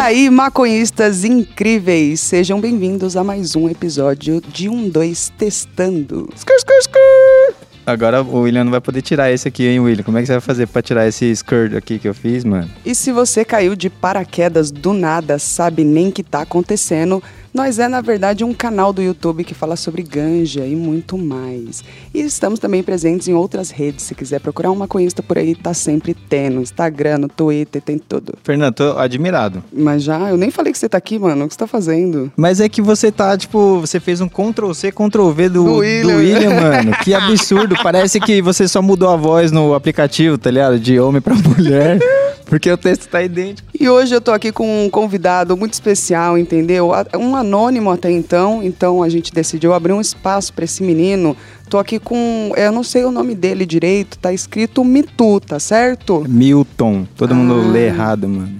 aí, maconhistas incríveis, sejam bem-vindos a mais um episódio de um dois Testando. Skr, skr, skr. Agora o William não vai poder tirar esse aqui, hein, William? Como é que você vai fazer pra tirar esse skirt aqui que eu fiz, mano? E se você caiu de paraquedas do nada, sabe nem que tá acontecendo, nós é, na verdade, um canal do YouTube que fala sobre ganja e muito mais. E estamos também presentes em outras redes. Se quiser procurar um maconhista por aí, tá sempre tendo. Instagram, no Twitter, tem tudo. Fernando, tô admirado. Mas já, eu nem falei que você tá aqui, mano. O que você tá fazendo? Mas é que você tá, tipo, você fez um Ctrl-C, Ctrl-V do, Do do William. William, mano. Que absurdo. Parece que você só mudou a voz no aplicativo, tá ligado? De homem pra mulher. Porque o texto tá idêntico. E hoje eu tô aqui com um convidado muito especial, entendeu? Um anônimo até então, então a gente decidiu abrir um espaço pra esse menino. Tô aqui com, eu não sei o nome dele direito, tá escrito Mitu, tá certo? Milton. Todo mundo Ah. lê errado, mano.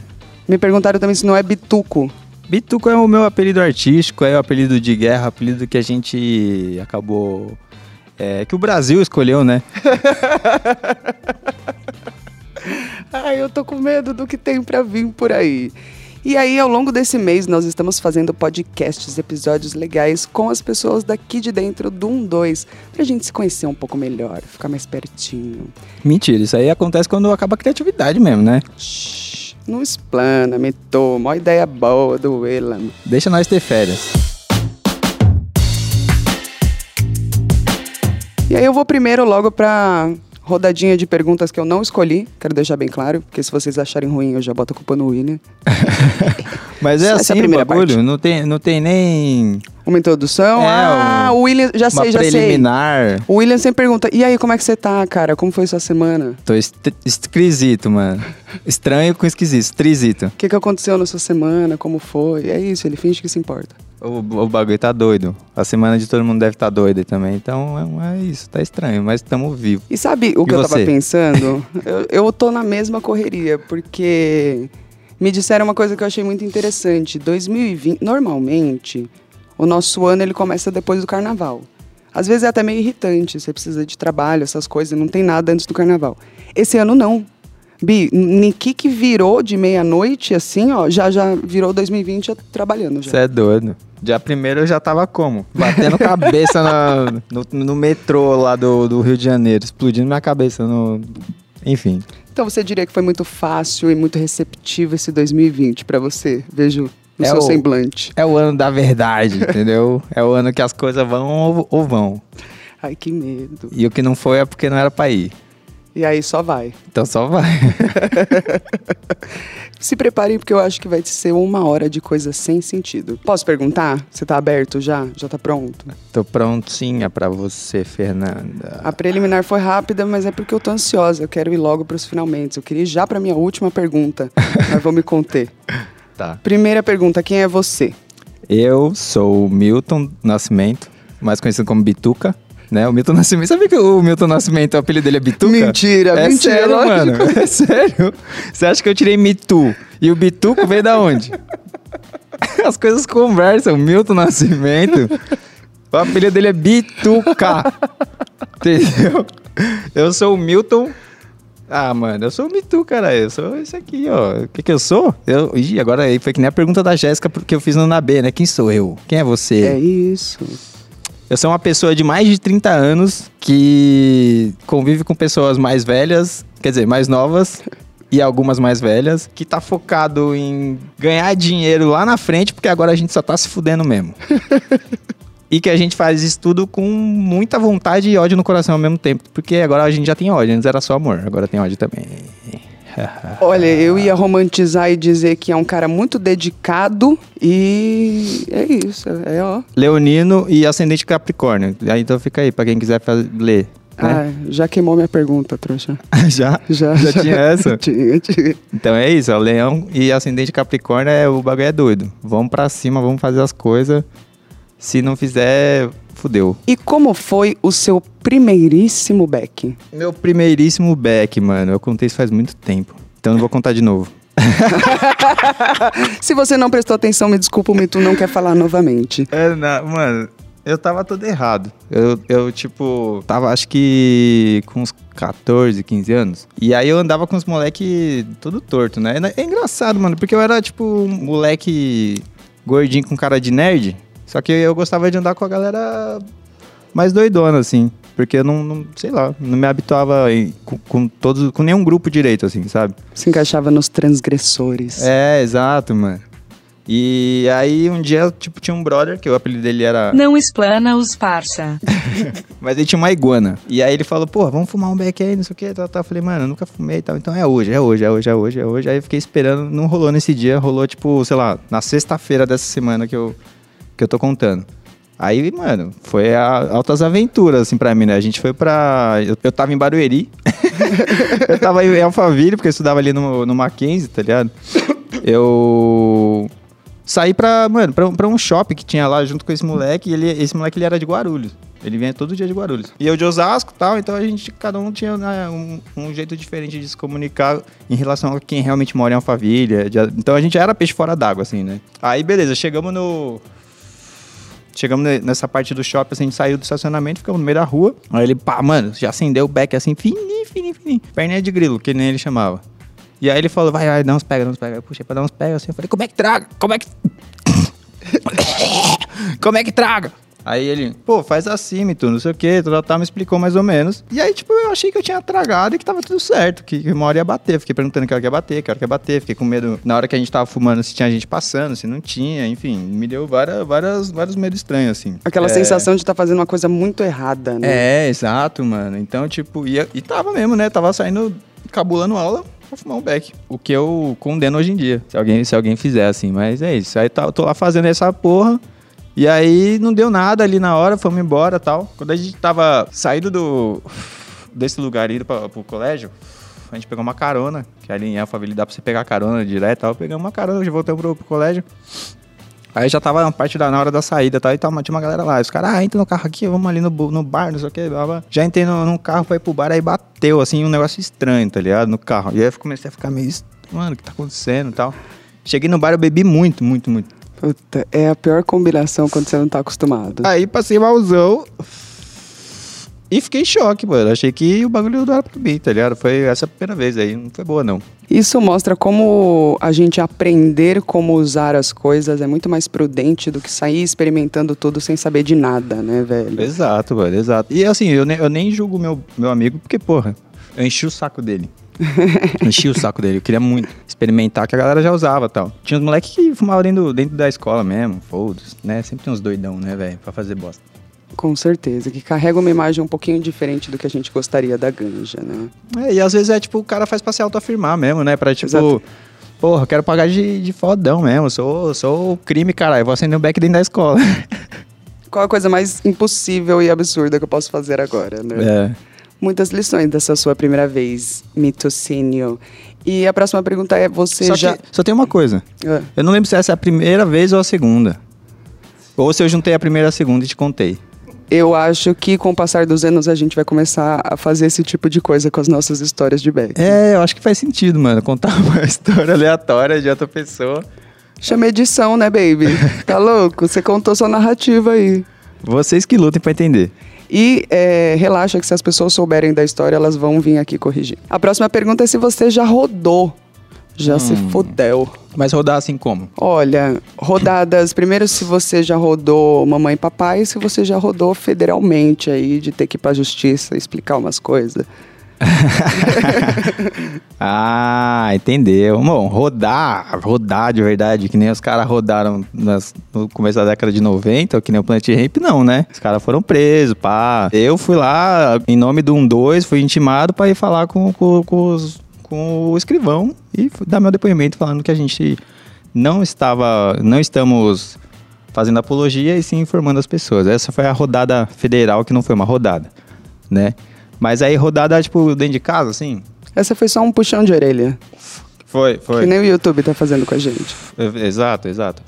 Me perguntaram também se não é Bituco. Bituco é o meu apelido artístico, é o apelido de guerra, apelido que a gente acabou. É, que o Brasil escolheu, né? Ai, eu tô com medo do que tem pra vir por aí. E aí, ao longo desse mês, nós estamos fazendo podcasts, episódios legais com as pessoas daqui de dentro do 1-2, pra gente se conhecer um pouco melhor, ficar mais pertinho. Mentira, isso aí acontece quando acaba a criatividade mesmo, né? Shhh, não explana, me toma, uma ideia boa do Willam. Deixa nós ter férias. E aí eu vou primeiro logo pra rodadinha de perguntas que eu não escolhi, quero deixar bem claro, porque se vocês acharem ruim, eu já boto a culpa no William. Mas é Essa é assim o primeira bagulho, parte. não tem, não tem nem Uma introdução? É, ah, um- o William, já sei, já sei. preliminar. O William sempre pergunta, e aí, como é que você tá, cara? Como foi sua semana? Tô esquisito, mano. Estranho com esquisito, esquisito. O que, que aconteceu na sua semana? Como foi? É isso, ele finge que se importa. O, o bagulho tá doido. A semana de todo mundo deve estar tá doida também. Então é, é isso, tá estranho, mas estamos vivos. E sabe o E que eu tava você? pensando? eu, eu tô na mesma correria, porque me disseram uma coisa que eu achei muito interessante. 2020, normalmente, o nosso ano ele começa depois do carnaval. Às vezes é até meio irritante, você precisa de trabalho, essas coisas, não tem nada antes do carnaval. Esse ano não. Bi, Niki que virou de meia-noite, assim, ó, já já virou 2020 já trabalhando já. Você é doido. Dia primeiro eu já tava como? Batendo cabeça na- no, no metrô lá do, do Rio de Janeiro, explodindo minha cabeça no. Enfim. Então você diria que foi muito fácil e muito receptivo esse 2020 pra você? Vejo no É seu o- semblante. É o ano da verdade, entendeu? É o ano que as coisas vão ou, ou vão. Ai, que medo. E o que não foi é porque não era pra ir. E aí só vai. Então só vai. Se preparem porque eu acho que vai ser uma hora de coisa sem sentido. Posso perguntar? Você tá aberto já? Já tá pronto? Tô prontinha pra você, Fernanda. A preliminar foi rápida, mas é porque eu tô ansiosa. Eu quero ir logo pros finalmente. Eu queria ir já pra minha última pergunta, mas vou me conter. Tá. Primeira pergunta, quem é você? Eu sou o Milton Nascimento, mais conhecido como Bituca. Né? O Milton Nascimento. Sabia que o Milton Nascimento, o apelido dele é Bituca? Mentira, é mentira, sério, lógico. mano. É sério. Você acha que eu tirei Mitu? E o Bituco veio da onde? As coisas conversam. Milton Nascimento. O apelido dele é Bituca. Entendeu? Eu sou o Milton. Ah, mano, eu sou o Mitu, cara. Eu sou esse aqui, ó. O que que eu sou? Eu... Ih, agora aí foi que nem a pergunta da Jéssica que eu fiz no NAB, né? Quem sou eu? Quem é você? É isso. Eu sou uma pessoa de mais de 30 anos que convive com pessoas mais velhas, quer dizer, mais novas e algumas mais velhas, que tá focado em ganhar dinheiro lá na frente, porque agora a gente só tá se fudendo mesmo. e que a gente faz isso tudo com muita vontade e ódio no coração ao mesmo tempo, porque agora a gente já tem ódio, antes era só amor, agora tem ódio também. Olha, eu ia romantizar e dizer que é um cara muito dedicado e é isso. É ó. Leonino e ascendente Capricórnio. Então fica aí, pra quem quiser ler. Né? Ah, já queimou minha pergunta, trouxa. já? Já, Já tinha essa? tinha, tinha. Então é isso, ó, leão e ascendente capricórnio é o bagulho é doido. Vamos pra cima, vamos fazer as coisas. Se não fizer, fudeu. E como foi o seu primeiríssimo back? Meu primeiríssimo back, mano, eu contei isso faz muito tempo. Então não vou contar de novo. Se você não prestou atenção, me desculpa, o Mitu não quer falar novamente. É, não, mano, eu tava todo errado. Eu, eu, tipo, tava acho que com uns 14, 15 anos. E aí eu andava com os moleque tudo torto, né? É engraçado, mano, porque eu era, tipo, um moleque gordinho com cara de nerd. Só que eu gostava de andar com a galera mais doidona, assim. Porque eu não, não sei lá, não me habituava em- com, com todos, com nenhum grupo direito, assim, sabe? Se encaixava nos transgressores. É, exato, mano. E aí um dia, tipo, tinha um brother, que o apelido dele era. Não explana os parça. Mas ele tinha uma iguana. E aí ele falou, pô, vamos fumar um beck aí, não sei o que, tal, tal. Eu falei, mano, eu nunca fumei e tal. Então é hoje, é hoje, é hoje, é hoje, é hoje. Aí eu fiquei esperando, não rolou nesse dia, rolou, tipo, sei lá, na sexta-feira dessa semana que eu, que eu tô contando. Aí, mano, foi a- altas aventuras, assim, pra mim, né? A gente foi pra... Eu, eu tava em Barueri. eu tava em Alphaville, porque eu estudava ali no, no Mackenzie, tá ligado? Eu saí pra, mano, pra, pra um shopping que tinha lá junto com esse moleque. Ele, esse moleque ele era de Guarulhos. Ele vinha todo dia de Guarulhos. E eu de Osasco e tal, então a gente, cada um tinha né, um, um jeito diferente de se comunicar em relação a quem realmente mora em Alphaville. de- então a gente era peixe fora d'água, assim, né? Aí beleza, chegamos no. Chegamos ne- nessa parte do shopping, assim, a gente saiu do estacionamento, ficamos no meio da rua. Aí ele, pá, mano, já acendeu o beck assim, fininho, fininho, fininho. Perninha de grilo, que nem ele chamava. E aí ele falou, vai, vai, dá uns pega, dá uns pega. Eu puxei pra dar uns pega assim, eu falei, como é que traga? Como é que. como é que traga? Aí ele, pô, faz assim, Mito, não sei o que, tal, tal, me explicou mais ou menos. E aí, tipo, eu achei que eu tinha tragado e que tava tudo certo, que que uma hora ia bater. Fiquei perguntando que hora que ia bater, que hora que ia bater. Fiquei com medo, na hora que a gente tava fumando, se tinha gente passando, se não tinha, enfim. Me deu várias, várias, vários medos estranhos, assim. Aquela É. sensação de estar fazendo uma coisa muito errada, né? É, exato, mano. Então, tipo, ia, e tava mesmo, né? Tava saindo, cabulando aula pra fumar um beck. O que eu condeno hoje em dia, se alguém, se alguém fizer assim. Mas é isso. Aí tá, eu tô lá fazendo essa porra. E aí não deu nada ali na hora, fomos embora tal. Quando a gente tava saindo do, desse lugar indo pra, pro colégio, a gente pegou uma carona, que ali em Alphaville dá pra você pegar carona direto tal. Pegamos uma carona, já voltamos pro, pro colégio. Aí já tava na parte da na hora da saída tal, e tava, tinha uma galera lá. Os caras, ah, entra no carro aqui, vamos ali no, no bar, não sei o que. Blá, blá. Já entrei no, num carro pra ir pro bar, aí bateu, assim, um negócio estranho, tá ligado? No carro. E aí eu comecei a ficar meio, mano, o que tá acontecendo e tal. Cheguei no bar, eu bebi muito, muito, muito. Puta, é a pior combinação quando você não tá acostumado. Aí passei malzão. E fiquei em choque, mano. Achei que o bagulho não era pra mim, tá ligado? Foi essa a primeira vez aí, não foi boa, não. Isso mostra como a gente aprender como usar as coisas é muito mais prudente do que sair experimentando tudo sem saber de nada, né, velho? Exato, mano, exato. E assim, eu nem, eu nem julgo meu, meu amigo, porque, porra, eu enchi o saco dele. enchi o saco dele. Eu queria muito experimentar, que a galera já usava tal. Tinha uns moleques que fumavam dentro, dentro da escola mesmo, foda-se, né? Sempre tem uns doidão, né, velho, pra fazer bosta. Com certeza, que carrega uma imagem um pouquinho diferente do que a gente gostaria da ganja, né? É, e às vezes é tipo, o cara faz pra se autoafirmar mesmo, né? Pra tipo, Exato. porra, eu quero pagar de, de fodão mesmo. Sou, sou crime, caralho. Vou acender um beck dentro da escola. Qual a coisa mais impossível e absurda que eu posso fazer agora, né? É. Muitas lições dessa sua primeira vez, mitocínio. E a próxima pergunta é: você Só, já. só tem uma coisa. Ah, Eu não lembro se essa é a primeira vez ou a segunda. Ou se eu juntei a primeira e a segunda e te contei. Eu acho que com o passar dos anos a gente vai começar a fazer esse tipo de coisa com as nossas histórias de Beck. É, eu acho que faz sentido, mano. Contar uma história aleatória de outra pessoa. Chama edição, né, baby? Tá louco? Você contou sua narrativa aí. Vocês que lutem pra entender. E é, relaxa que se as pessoas souberem da história, elas vão vir aqui corrigir. A próxima pergunta é se você já rodou. Já se Hum. fudeu. Mas rodar assim como? Olha, rodadas. Primeiro, se você já rodou mamãe e papai, se você já rodou federalmente aí, de ter que ir pra justiça explicar umas coisas. Ah, entendeu. Bom, rodar, rodar de verdade, que nem os caras rodaram nas- no começo da década de 90, ou que nem o Planet Ramp, não, né? Os caras foram presos, pá. Eu fui lá, em nome do 1-2, fui intimado pra ir falar com, com, com os- com o escrivão e dar meu depoimento falando que a gente não estava, não estamos fazendo apologia e sim informando as pessoas. Essa foi a rodada federal, que não foi uma rodada, né? Mas aí rodada, tipo, dentro de casa, assim, Essa foi só um puxão de orelha. foi, foi. Que nem o YouTube tá fazendo com a gente. Exato, exato.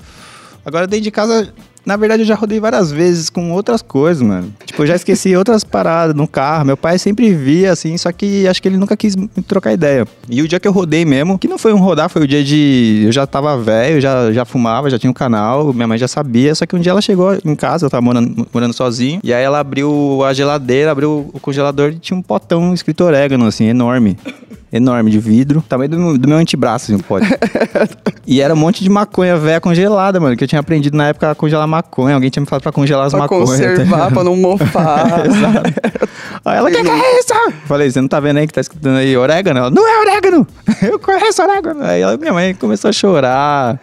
Agora, dentro de casa, na verdade, eu já rodei várias vezes com outras coisas, mano. Tipo, eu já esqueci outras paradas no carro. Meu pai sempre via, assim, só que acho que ele nunca quis trocar ideia. E o dia que eu rodei mesmo, que não foi um rodar, foi o dia de. Eu já tava velho, já, já fumava, já tinha um canal, minha mãe já sabia. Só que um dia ela chegou em casa, eu tava morando, morando sozinho. E aí ela abriu a geladeira, abriu o congelador e tinha um potão escrito orégano, assim, enorme enorme de vidro, tamanho do, meu- do meu antebraço, assim, o pote. e era um monte de maconha velha congelada, mano, que eu tinha aprendido na época a congelar maconha. Alguém tinha me falado pra congelar as Pra maconhas. tá conservar, ligado? pra não mofar. Aí ela, o que, que é isso? Falei, você não tá vendo aí que tá escrito aí orégano? Ela, não é orégano! Eu conheço orégano! Aí ela, minha mãe começou a chorar.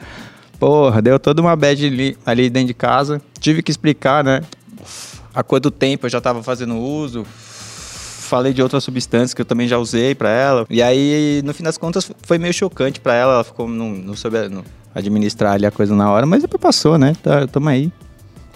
Porra, deu toda uma bad ali, ali dentro de casa. Tive que explicar, né? Há quanto tempo eu já tava fazendo uso. Falei de outras substâncias que eu também já usei pra ela. E aí, no fim das contas, foi meio chocante pra ela. Ela ficou, não, não soube não, administrar ali a coisa na hora. Mas depois passou, né? Tá, tamo aí.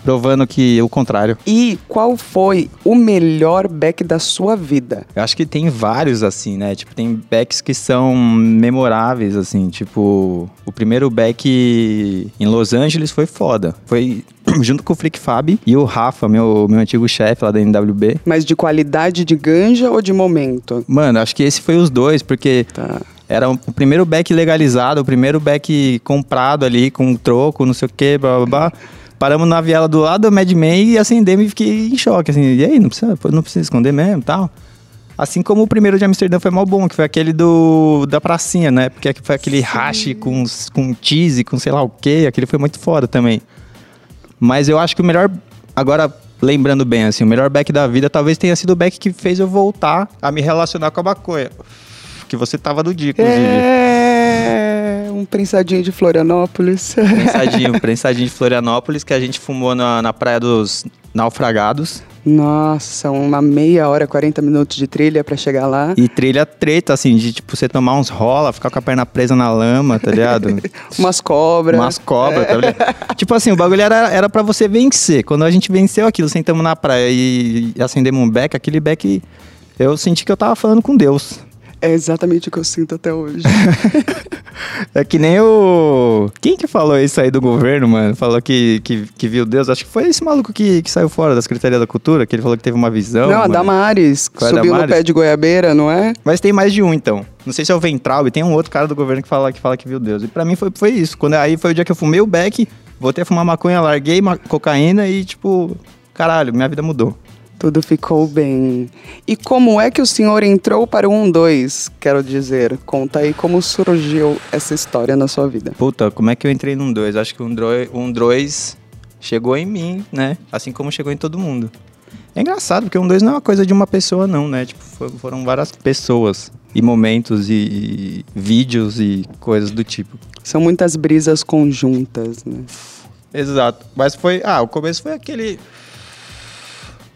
Provando que o contrário. E qual foi o melhor back da sua vida? Eu acho que tem vários, assim, né? Tipo, tem backs que são memoráveis, assim. Tipo, o primeiro back em Los Angeles foi foda. Foi junto com o Flick Fab e o Rafa, meu, meu antigo chefe lá da NWB. Mas de qualidade de ganja ou de momento? Mano, acho que esse foi os dois, porque Tá. era o primeiro back legalizado, o primeiro back comprado ali, com troco, não sei o que, blá blá blá. Paramos na viela do lado do Mad Men e acendemos e fiquei em choque, assim. E aí, não precisa, não precisa esconder mesmo e tal. Assim como o primeiro de Amsterdã foi mal bom, que foi aquele do da pracinha, né? Porque foi aquele hash com, com cheese, com sei lá o quê. Aquele foi muito foda também. Mas eu acho que o melhor. Agora, lembrando bem, assim, o melhor back da vida talvez tenha sido o back que fez eu voltar a me relacionar com a maconha. Que você tava do dia, inclusive. É, um prensadinho de Florianópolis. Prensadinho, prensadinho de Florianópolis, que a gente fumou na, na Praia dos Naufragados. Nossa, uma meia hora, 40 minutos de trilha pra chegar lá. E trilha treta, assim, de tipo, você tomar uns rola, ficar com a perna presa na lama, tá ligado? Umas cobras. Umas cobras, tá ligado? tipo assim, o bagulho era, era pra você vencer. Quando a gente venceu aquilo, sentamos na praia e, e acendemos um beck, aquele beck, eu senti que eu tava falando com Deus. É exatamente o que eu sinto até hoje. É que nem o. Quem que falou isso aí do governo, mano? Falou que, que, que viu Deus. Acho que foi esse maluco que, que saiu fora da Secretaria da Cultura, que ele falou que teve uma visão. não, a mano. Damares, Qual é a subiu no Damares? pé de goiabeira, não é? Mas tem mais de um, então. Não sei se é o Ventral, e tem um outro cara do governo que fala que, fala que viu Deus. E pra mim foi, foi isso. Quando aí foi o dia que eu fumei o beck, voltei a fumar maconha, larguei ma- cocaína e, tipo, caralho, minha vida mudou. Tudo ficou bem. E como é que o senhor entrou para o 1-2? Quero dizer, conta aí como surgiu essa história na sua vida. Puta, como é que eu entrei num dois? Acho que um dois chegou em mim, né? Assim como chegou em todo mundo. É engraçado, porque um dois não é uma coisa de uma pessoa, não, né? Tipo, fo- foram várias pessoas e momentos e, e vídeos e coisas do tipo. São muitas brisas conjuntas, né? Exato. Mas foi. Ah, o começo foi aquele.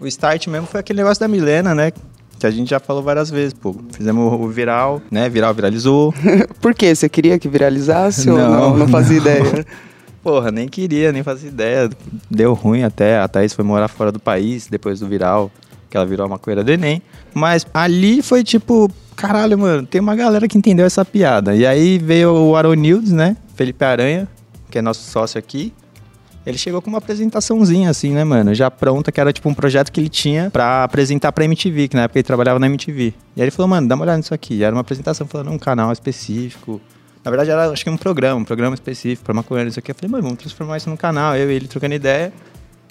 O start mesmo foi aquele negócio da Milena, né? Que a gente já falou várias vezes, pô. Fizemos o viral, né? Viral viralizou. Por quê? Você queria que viralizasse ou Não, não? Não fazia não. ideia. Porra, nem queria, nem fazia ideia. Deu ruim até. A Thaís foi morar fora do país depois do viral, que ela virou uma coisa do Enem. Mas ali foi tipo, caralho, mano, tem uma galera que entendeu essa piada. E aí veio o Aronildes, né? Felipe Aranha, que é nosso sócio aqui. Ele chegou com uma apresentaçãozinha, assim, né, mano? Já pronta, que era tipo um projeto que ele tinha pra apresentar pra MTV, que na época ele trabalhava na MTV. E aí ele falou, mano, dá uma olhada nisso aqui. E era uma apresentação falando um canal específico. Na verdade, era acho que um programa, um programa específico pra maconheiro, isso aqui. Eu falei, mano, vamos transformar isso num canal. Eu e ele trocando ideia.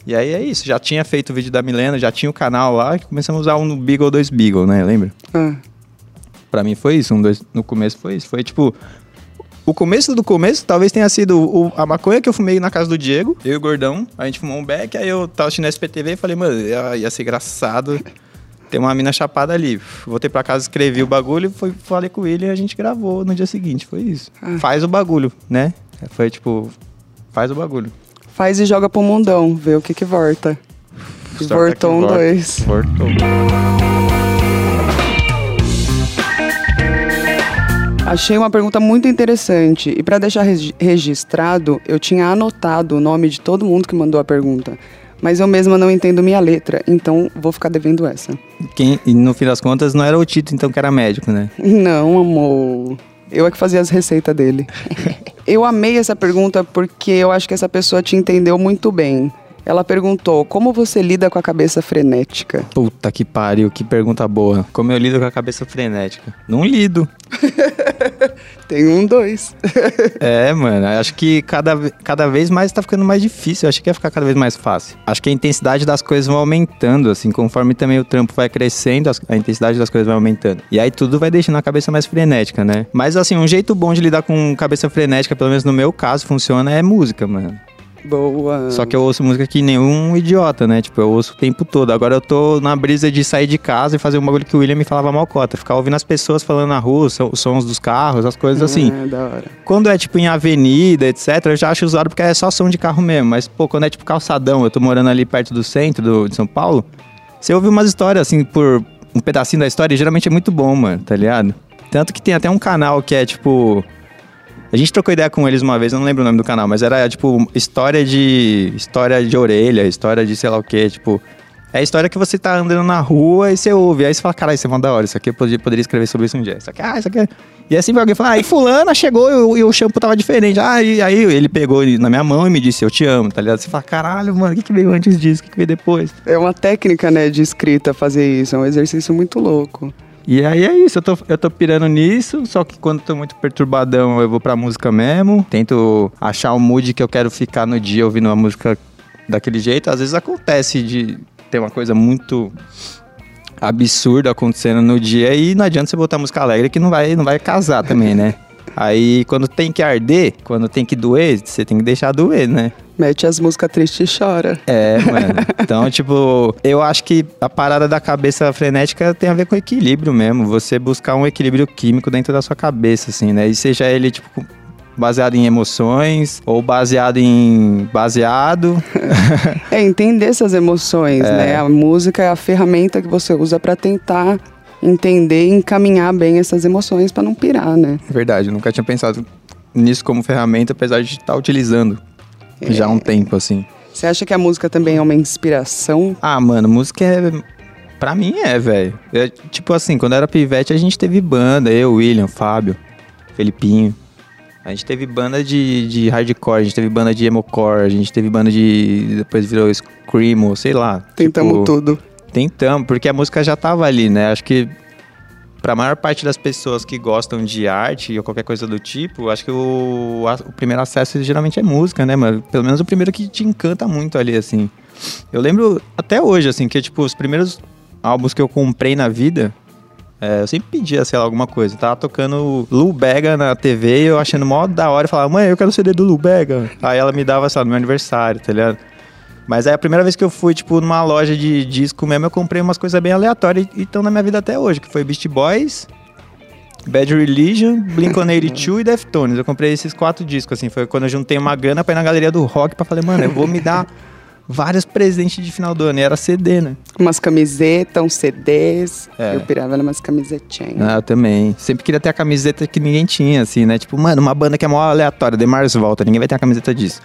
E aí é isso. Já tinha feito o vídeo da Milena, já tinha o canal lá, que começamos a usar um Beagle 2 Beagle, né? Lembra? Ah, Pra mim foi isso, um dois, no começo foi isso. Foi tipo. O começo do começo talvez tenha sido o- a maconha que eu fumei na casa do Diego, eu e o Gordão. A gente fumou um beck, aí eu tava assistindo SPTV e falei, mano, ia, ia ser engraçado. Tem uma mina chapada ali. Voltei pra casa, escrevi o bagulho, foi, falei com ele e a gente gravou no dia seguinte. Foi isso. Ah. Faz o bagulho, né? Foi tipo, faz o bagulho. faz e joga pro mundão, vê o que que volta. Voltou um dois. Voltou. Achei uma pergunta muito interessante e para deixar regi- registrado, eu tinha anotado o nome de todo mundo que mandou a pergunta, mas eu mesma não entendo minha letra, então vou ficar devendo essa. Quem, e no fim das contas, não era o Tito, então, que era médico, né? Não, amor. Eu é que fazia as receitas dele. Eu amei essa pergunta porque eu acho que essa pessoa te entendeu muito bem. Ela perguntou: como você lida com a cabeça frenética? Puta que pariu, que pergunta boa. Como eu lido com a cabeça frenética? Não lido. Tem um, dois. É, mano, acho que cada, cada vez mais tá ficando mais difícil. Eu achei que ia ficar cada vez mais fácil. Acho que a intensidade das coisas vai aumentando, assim, conforme também o trampo vai crescendo, a intensidade das coisas vai aumentando. E aí tudo vai deixando a cabeça mais frenética, né? Mas, assim, um jeito bom de lidar com cabeça frenética, pelo menos no meu caso, funciona, é música, mano. Boa. Só que eu ouço música que nenhum idiota, né? Tipo, eu ouço o tempo todo. Agora eu tô na brisa de sair de casa e fazer um bagulho que o William me falava mal cota. Ficar ouvindo as pessoas falando na rua, os sons dos carros, as coisas assim. Ah, da hora. Quando é tipo em avenida, etc., eu já acho usado porque é só som de carro mesmo. Mas, pô, quando é tipo calçadão, eu tô morando ali perto do centro do- de São Paulo, você ouve umas histórias assim por um pedacinho da história e geralmente é muito bom, mano, tá ligado? Tanto que tem até um canal que é tipo. A gente trocou ideia com eles uma vez, eu não lembro o nome do canal, mas era tipo história de. história de orelha, história de sei lá o quê, tipo. É a história que você tá andando na rua e você ouve. Aí você fala, caralho, isso é mó da hora. Isso aqui eu poderia, poderia escrever sobre isso um dia. Isso aqui, ah, isso aqui é... E assim alguém fala, ah, e fulana chegou e e o shampoo tava diferente. Ah, e aí ele pegou na minha mão e me disse, eu te amo, tá ligado? Você fala, caralho, mano, o que, que veio antes disso? O que, que veio depois? É uma técnica, né, de escrita fazer isso. É um exercício muito louco. E aí é isso, eu tô, eu tô pirando nisso, só que quando tô muito perturbadão eu vou pra música mesmo. Tento achar o mood que eu quero ficar no dia ouvindo uma música daquele jeito. Às vezes acontece de ter uma coisa muito absurda acontecendo no dia e não adianta você botar música alegre que não vai, não vai casar também, né? Aí quando tem que arder, quando tem que doer, você tem que deixar doer, né? Mete as músicas tristes e chora. É, mano. Então, tipo, eu acho que a parada da cabeça frenética tem a ver com equilíbrio mesmo. Você buscar um equilíbrio químico dentro da sua cabeça, assim, né? E seja ele, tipo, baseado em emoções ou baseado em baseado. É entender essas emoções, né? A música é a ferramenta que você usa pra tentar entender e encaminhar bem essas emoções pra não pirar, né? Verdade, eu nunca tinha pensado nisso como ferramenta, apesar de estar utilizando já há um tempo, assim. Você acha que a música também é uma inspiração? Ah, mano, música é. Pra mim é, velho. É, tipo assim, quando era pivete, a gente teve banda, eu, William, Fábio, Felipinho. A gente teve banda de, de hardcore, a gente teve banda de emocore, a gente teve banda de. Depois virou Screamo, sei lá. Tentamos tipo, tudo. Tentamos, porque a música já tava ali, né? Acho que pra maior parte das pessoas que gostam de arte ou qualquer coisa do tipo, acho que o, a- o primeiro acesso geralmente é música, né, mano? Pelo menos o primeiro que te encanta muito ali, assim. Eu lembro até hoje, assim, que tipo, os primeiros álbuns que eu comprei na vida, é, eu sempre pedia, sei lá, alguma coisa. Tava tocando Lu Bega na TV e eu achando mó da hora e falava, mãe, eu quero o CD do Lu Bega. Aí ela me dava, sei lá, no meu aniversário, tá ligado? Mas aí a primeira vez que eu fui, tipo, numa loja de disco mesmo, eu comprei umas coisas bem aleatórias e estão na minha vida até hoje, que foi Beast Boys, Bad Religion, Blink-182 e Deftones. Eu comprei esses quatro discos, assim, foi quando eu juntei uma grana pra ir na galeria do rock pra falar, mano, eu vou me dar vários presentes de final do ano. E era CD, né? Umas camisetas, uns CDs. É. Eu pirava numas camisetinhas. Ah, eu também. Sempre queria ter a camiseta que ninguém tinha, assim, né? Tipo, mano, uma banda que é mó aleatória, The Mars Volta, ninguém vai ter a camiseta disso.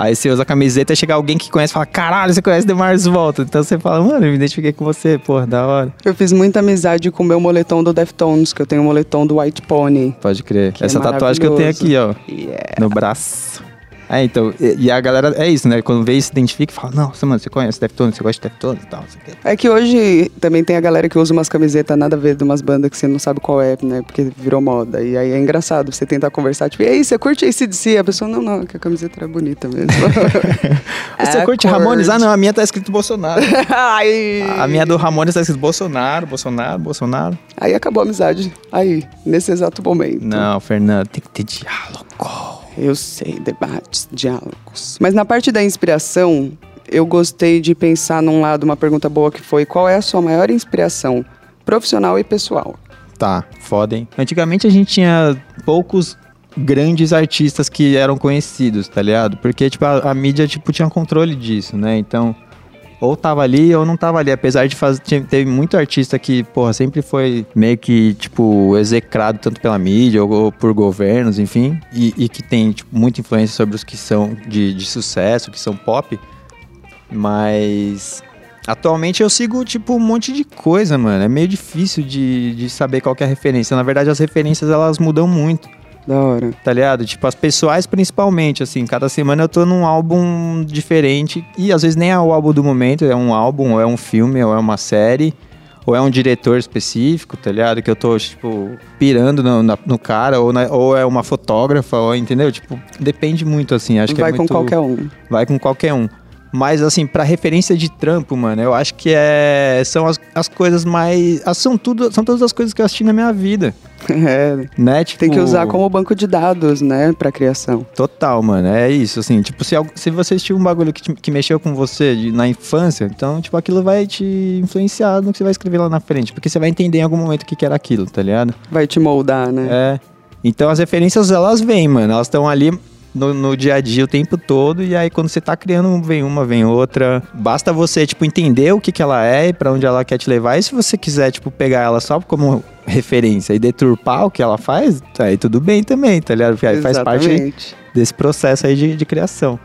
Aí você usa a camiseta e chega alguém que conhece e fala, caralho, você conhece The Mars Volta. Então você fala, mano, eu me identifiquei com você, porra, da hora. Eu fiz muita amizade com o meu moletom do Deftones, que eu tenho um moletom do White Pony. Pode crer. É Essa tatuagem que eu tenho aqui, ó, Yeah. no braço. É, então, e, e a galera, é isso, né? Quando vê e se identifica, fala, nossa, mano, você conhece Deftones, você gosta de Deftones e tal, não sei o quê. É que hoje também tem a galera que usa umas camisetas nada a ver de umas bandas que você não sabe qual é, né? Porque virou moda. E aí é engraçado você tentar conversar, tipo, e aí, você curte ACDC? A pessoa, não, não, que a camiseta era bonita mesmo. Você É, curte Ramones? Ah, não, a minha tá escrito Bolsonaro. Ai. a minha do Ramones tá escrito Bolsonaro, Bolsonaro, Bolsonaro. Aí acabou a amizade. Aí, nesse exato momento. Não, Fernando, tem que ter diálogo. Eu sei, debates, diálogos. Mas na parte da inspiração, eu gostei de pensar num lado uma pergunta boa que foi: qual é a sua maior inspiração profissional e pessoal? Tá, foda? Antigamente a gente tinha poucos grandes artistas que eram conhecidos, tá ligado? Porque, tipo, a, a mídia, tipo, tinha controle disso, né? Então, ou tava ali ou não tava ali. Apesar de fazer... Teve muito artista que, porra, sempre foi meio que, tipo, execrado tanto pela mídia ou, por governos, enfim. E, e que tem, tipo, muita influência sobre os que são de, de sucesso, que são pop. Mas... Atualmente eu sigo, tipo, um monte de coisa, mano. É meio difícil de, de saber qual é a referência. Na verdade, as referências, elas mudam muito. Da hora. tá ligado? Tipo, as pessoais principalmente, assim, cada semana eu tô num álbum diferente e às vezes nem é o álbum do momento, é um álbum, ou é um filme, ou é uma série, ou é um diretor específico, tá ligado? Que eu tô, tipo, pirando no, na- no cara, ou, na- ou é uma fotógrafa, ou, entendeu? Tipo, depende muito, assim, acho que Vai é com muito... qualquer um. Vai com qualquer um. Mas, assim, pra referência de trampo, mano, eu acho que é, são as, as coisas mais... as- São, tudo, são todas as coisas que eu assisti na minha vida, É, né? Tipo, tem que usar como banco de dados, né, pra criação. Total, mano. É isso, assim. Tipo, se, se você assistiu um bagulho que, te- que mexeu com você de- na infância, então, tipo, aquilo vai te influenciar no que você vai escrever lá na frente. Porque você vai entender em algum momento o que, que era aquilo, tá ligado? Vai te moldar, né? É. Então, as referências, elas vêm, mano. Elas estão ali no, no dia a dia o tempo todo. E aí, quando você tá criando, vem uma, vem outra. Basta você, tipo, entender o que, que ela é e pra onde ela quer te levar. E se você quiser, tipo, pegar ela só como referência e deturpar o que ela faz, aí tudo bem também, tá ligado? Porque aí faz parte desse processo aí de, de criação.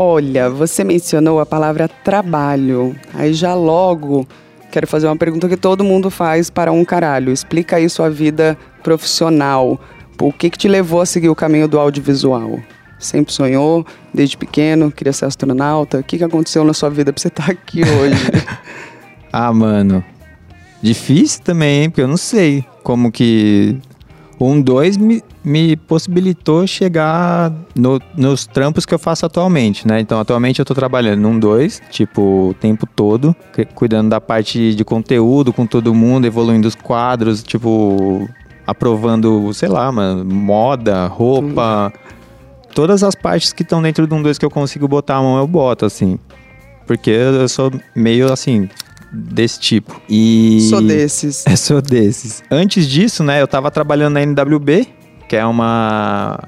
Olha, você mencionou a palavra trabalho. Aí já logo quero fazer uma pergunta que todo mundo faz para um caralho. Explica aí sua vida profissional. O que, que te levou a seguir o caminho do audiovisual? Sempre sonhou, desde pequeno, queria ser astronauta? O que, que aconteceu na sua vida pra você estar aqui hoje? Ah, mano. Difícil também, hein? Porque eu não sei como que. Um 2 me, me possibilitou chegar no- nos trampos que eu faço atualmente, né? Então, atualmente eu tô trabalhando num 2, tipo, o tempo todo, cu- cuidando da parte de conteúdo com todo mundo, evoluindo os quadros, tipo, aprovando, sei lá, mano, moda, roupa. Todas as partes que estão dentro de um 2 que eu consigo botar a mão, eu boto, assim. Porque eu sou meio assim, desse tipo. E. Sou desses. Eu sou desses. Antes disso, né, eu tava trabalhando na NWB, que é uma.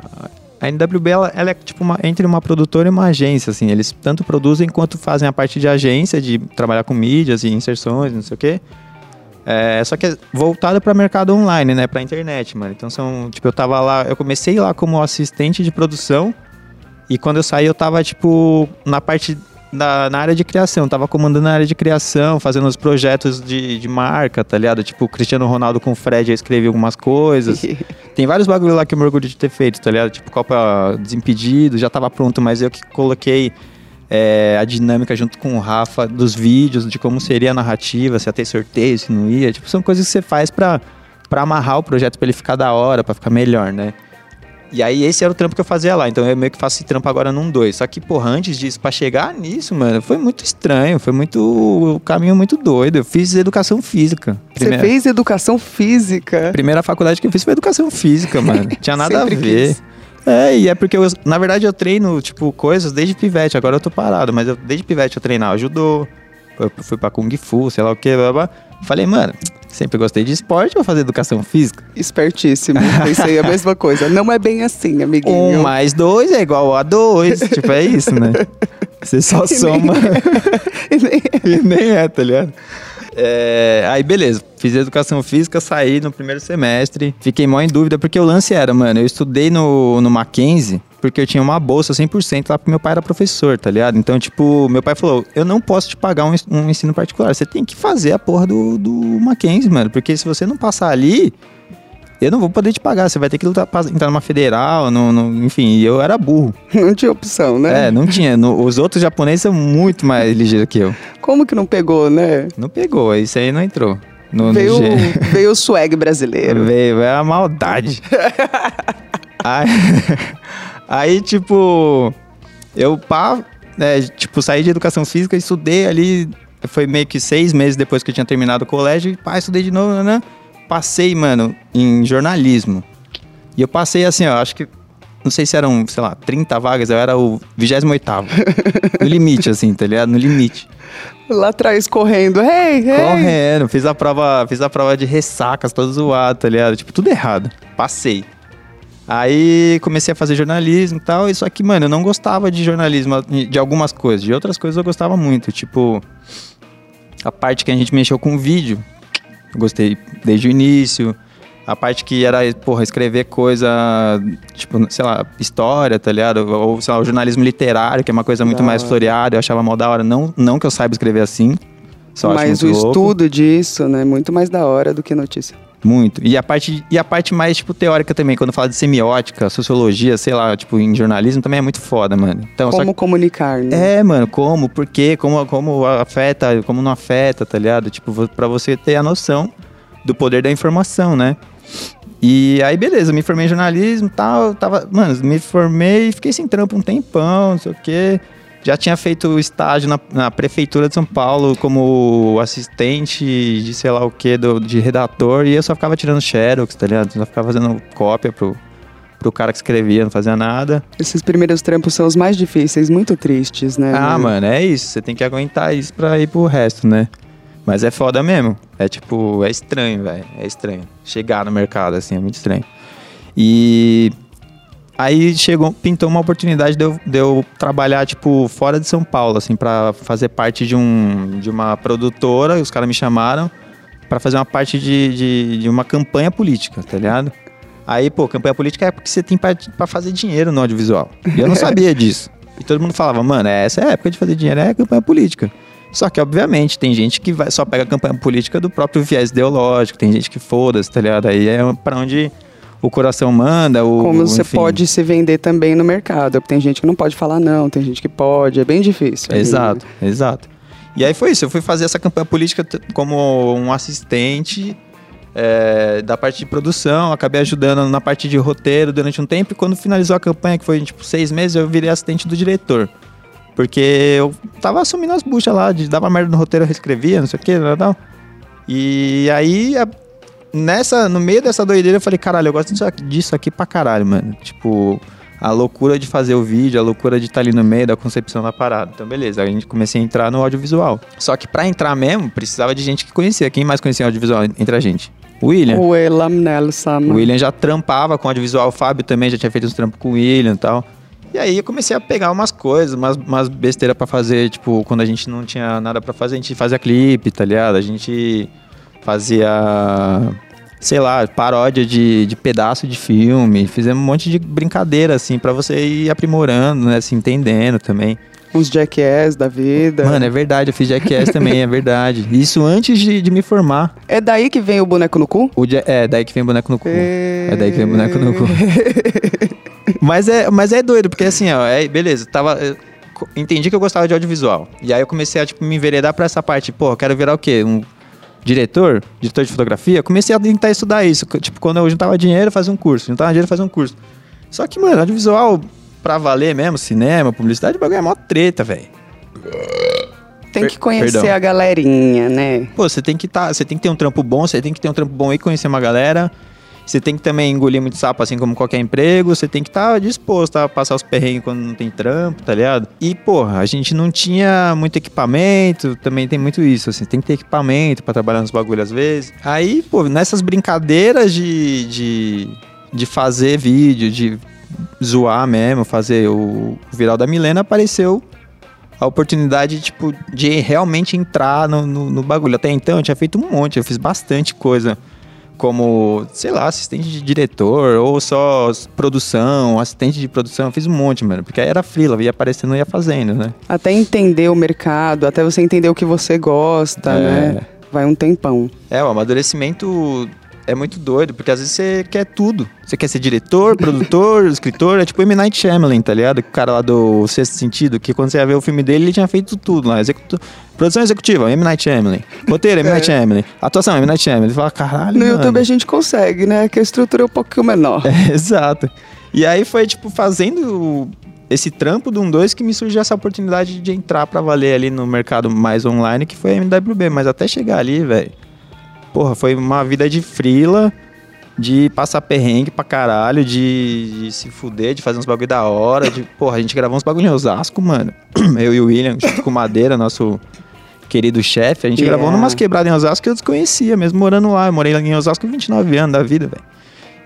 A NWB, ela, ela é tipo uma, entre uma produtora e uma agência, assim. Eles tanto produzem quanto fazem a parte de agência, de trabalhar com mídias e inserções, não sei o quê. É, só que é voltado para mercado online, né, pra internet, mano. Então são, tipo, eu tava lá, eu comecei lá como assistente de produção e quando eu saí eu tava, tipo, na parte da, na área de criação, tava comandando a área de criação, fazendo os projetos de, de marca, tá ligado? Tipo, o Cristiano Ronaldo com o Fred, eu escrevi algumas coisas. Tem vários bagulho lá que eu me orgulho de ter feito, tá ligado? Tipo, Copa Desimpedido, já tava pronto, mas eu que coloquei é, a dinâmica junto com o Rafa dos vídeos, de como seria a narrativa, se ia ter sorteio, se não ia. Tipo, são coisas que você faz pra, pra amarrar o projeto pra ele ficar da hora, pra ficar melhor, né? E aí esse era o trampo que eu fazia lá, então eu meio que faço esse trampo agora num dois. Só que, porra, antes disso, pra chegar nisso, mano, foi muito estranho, foi muito. o caminho muito doido. Eu fiz educação física. Você fez educação física. Primeira faculdade que eu fiz foi educação física, mano. Tinha nada a ver. quis. É, e é porque eu, na verdade eu treino, tipo, coisas desde pivete. Agora eu tô parado, mas eu, desde pivete eu treinava judô, eu fui pra Kung Fu, sei lá o que, blá, blá. Falei, mano, sempre gostei de esporte, vou fazer educação física. Espertíssimo. Pensei a mesma coisa. Não é bem assim, amiguinho. Um mais dois é igual a dois. tipo, é isso, né? Você só soma. E nem- e nem é, tá ligado? É, aí, beleza. Fiz educação física, saí no primeiro semestre. Fiquei mó em dúvida, porque o lance era, mano, eu estudei no, no Mackenzie porque eu tinha uma bolsa 100% lá porque meu pai era professor, tá ligado? Então, tipo, meu pai falou, eu não posso te pagar um, um ensino particular. Você tem que fazer a porra do, do Mackenzie, mano. Porque se você não passar ali, eu não vou poder te pagar. Você vai ter que lutar pra entrar numa federal, no, no- enfim. E eu era burro. Não tinha opção, né? É, não tinha. No- os outros japoneses são muito mais ligeiros que eu. Como que não pegou, né? Não pegou, isso aí não entrou. No, no Veio, G. veio o swag brasileiro. Veio, é a maldade. aí, aí, tipo, eu pá, né, tipo, saí de educação física, estudei ali, foi meio que seis meses depois que eu tinha terminado o colégio, e pá, estudei de novo, né? Passei, mano, em jornalismo. E eu passei assim, ó, acho que, não sei se eram, sei lá, 30 vagas, eu era o 28 No limite, assim, tá ligado? No limite. Lá atrás correndo. Hey, hey. Correndo, fiz a prova, fiz a prova de ressacas, todo zoado, tá ligado? Tipo, tudo errado. Passei. Aí comecei a fazer jornalismo e tal, e só que, mano, eu não gostava de jornalismo, de algumas coisas. De outras coisas eu gostava muito, tipo, a parte que a gente mexeu com vídeo, gostei desde o início. A parte que era, porra, escrever coisa, tipo, sei lá, história, tá ligado? Ou, sei lá, o jornalismo literário, que é uma coisa muito Da mais hora. floreada, eu achava mal da hora. Não, não que eu saiba escrever assim, só Mas o louco. estudo disso, né? Muito mais da hora do que notícia. Muito. E a parte, e a parte mais, tipo, teórica também, quando fala de semiótica, sociologia, sei lá, tipo, em jornalismo, também é muito foda, mano. Então, Como comunicar, né? é, mano, como, por quê, como, como afeta, como não afeta, tá ligado? Tipo, pra você ter a noção do poder da informação, né? E aí, beleza, me formei em jornalismo e tal, tava, mano, me formei e fiquei sem trampo um tempão, não sei o quê. Já tinha feito estágio na, na prefeitura de São Paulo como assistente de sei lá o que, de redator, e eu só ficava tirando xerox, tá ligado? Só ficava fazendo cópia pro, pro cara que escrevia, não fazia nada. Esses primeiros trampos são os mais difíceis, muito tristes, né? Ah, mano, é isso. Você tem que aguentar isso pra ir pro resto, né? Mas é foda mesmo. É tipo, é estranho, velho. É estranho. Chegar no mercado, assim, é muito estranho. E aí chegou, pintou uma oportunidade de eu, de eu trabalhar, tipo, fora de São Paulo, assim, pra fazer parte de, um, de uma produtora. Os caras me chamaram pra fazer uma parte de, de, de uma campanha política, tá ligado? Aí, pô, campanha política é porque você tem pra fazer dinheiro no audiovisual. E eu não sabia disso. E todo mundo falava, mano, essa é a época de fazer dinheiro, é campanha política. Só que, obviamente, tem gente que vai, só pega a campanha política do próprio viés ideológico, tem gente que foda-se, tá ligado? Aí é pra onde o coração manda, o. Como você enfim. pode se vender também no mercado. Tem gente que não pode falar não, tem gente que pode, é bem difícil. Exato, exato. E aí foi isso, eu fui fazer essa campanha política como um assistente é, da parte de produção, acabei ajudando na parte de roteiro durante um tempo, e quando finalizou a campanha, que foi tipo seis meses, eu virei assistente do diretor. Porque eu tava assumindo as buchas lá, de dava merda no roteiro, eu reescrevia, não sei o que, tal, tal. E aí, a- nessa, no meio dessa doideira, eu falei, caralho, eu gosto disso aqui, pra caralho, mano. Tipo, a loucura de fazer o vídeo, a loucura de estar ali no meio da concepção da parada. Então, beleza, a gente comecei a entrar no audiovisual. Só que pra entrar mesmo, precisava de gente que conhecia. Quem mais conhecia audiovisual entre a gente? O William. O Elam Nelson. O William já trampava com audiovisual, o Fábio também já tinha feito uns trampos com o William e tal. E aí eu comecei a pegar umas coisas, umas, umas besteiras pra fazer, tipo, quando a gente não tinha nada pra fazer, a gente fazia clipe, tá ligado? A gente fazia, sei lá, paródia de, de pedaço de filme, fizemos um monte de brincadeira, assim, pra você ir aprimorando, né, se entendendo também. Uns jackass da vida. Mano, é verdade, eu fiz Jackass também, é verdade. Isso antes de, de me formar. É daí que vem o boneco no cu? O ja- é, daí que vem boneco no cu. É daí que vem boneco no cu. mas, é, mas é doido, porque assim, ó, é, beleza, tava. entendi que eu gostava de audiovisual. E aí eu comecei a tipo, me enveredar pra essa parte, pô, eu quero virar o quê? Um diretor? Diretor de fotografia? Comecei a tentar estudar isso. Tipo, quando eu juntava dinheiro, fazia um curso. Juntava dinheiro, fazia um curso. Só que, mano, audiovisual, pra valer mesmo, cinema, publicidade, o bagulho é mó treta, velho. Tem que conhecer perdão. a galerinha, né? Pô, você tem que tá, você tem que ter um trampo bom, você tem que ter um trampo bom e conhecer uma galera. Você tem que também engolir muito sapo, assim como qualquer emprego. Você tem que estar disposto a passar os perrengues quando não tem trampo, tá ligado? E, porra, a gente não tinha muito equipamento. Também tem muito isso, assim. Tem que ter equipamento pra trabalhar nos bagulhos às vezes. Aí, pô, nessas brincadeiras de, de, de fazer vídeo, de zoar mesmo, fazer o viral da Milena, apareceu a oportunidade, tipo, de realmente entrar no, no, no bagulho. Até então eu tinha feito um monte, eu fiz bastante coisa. Como, sei lá, assistente de diretor, ou só produção, assistente de produção, eu fiz um monte, mano. Porque aí era frila, ia aparecendo e ia fazendo, né? Até entender o mercado, até você entender o que você gosta, É. né? Vai um tempão. É, o amadurecimento é muito doido, porque às vezes você quer tudo. Você quer ser diretor, produtor, escritor, é tipo M. Night Shyamalan, tá ligado? O cara lá do Sexto Sentido, que quando você ia ver o filme dele, ele tinha feito tudo lá. Executu... Produção executiva, M. Night Shyamalan. Roteiro, M. Night Shyamalan. Atuação, M. Night Shyamalan. Ele fala, caralho, No mano. YouTube a gente consegue, né? Que a estrutura é um pouquinho menor. É, exato. E aí foi, tipo, fazendo esse trampo do 1-2 que me surgiu essa oportunidade de entrar pra valer ali no mercado mais online, que foi a MWB. Mas até chegar ali, velho, porra, foi uma vida de frila, de passar perrengue pra caralho, de, de se fuder, de fazer uns bagulho da hora, de, porra, a gente gravou uns bagulho em Osasco, mano. Eu e o William, junto com o Madeira, nosso querido chefe, a gente Yeah. gravou numas quebradas em Osasco que eu desconhecia, mesmo morando lá. Eu morei lá em Osasco 29 anos da vida, velho.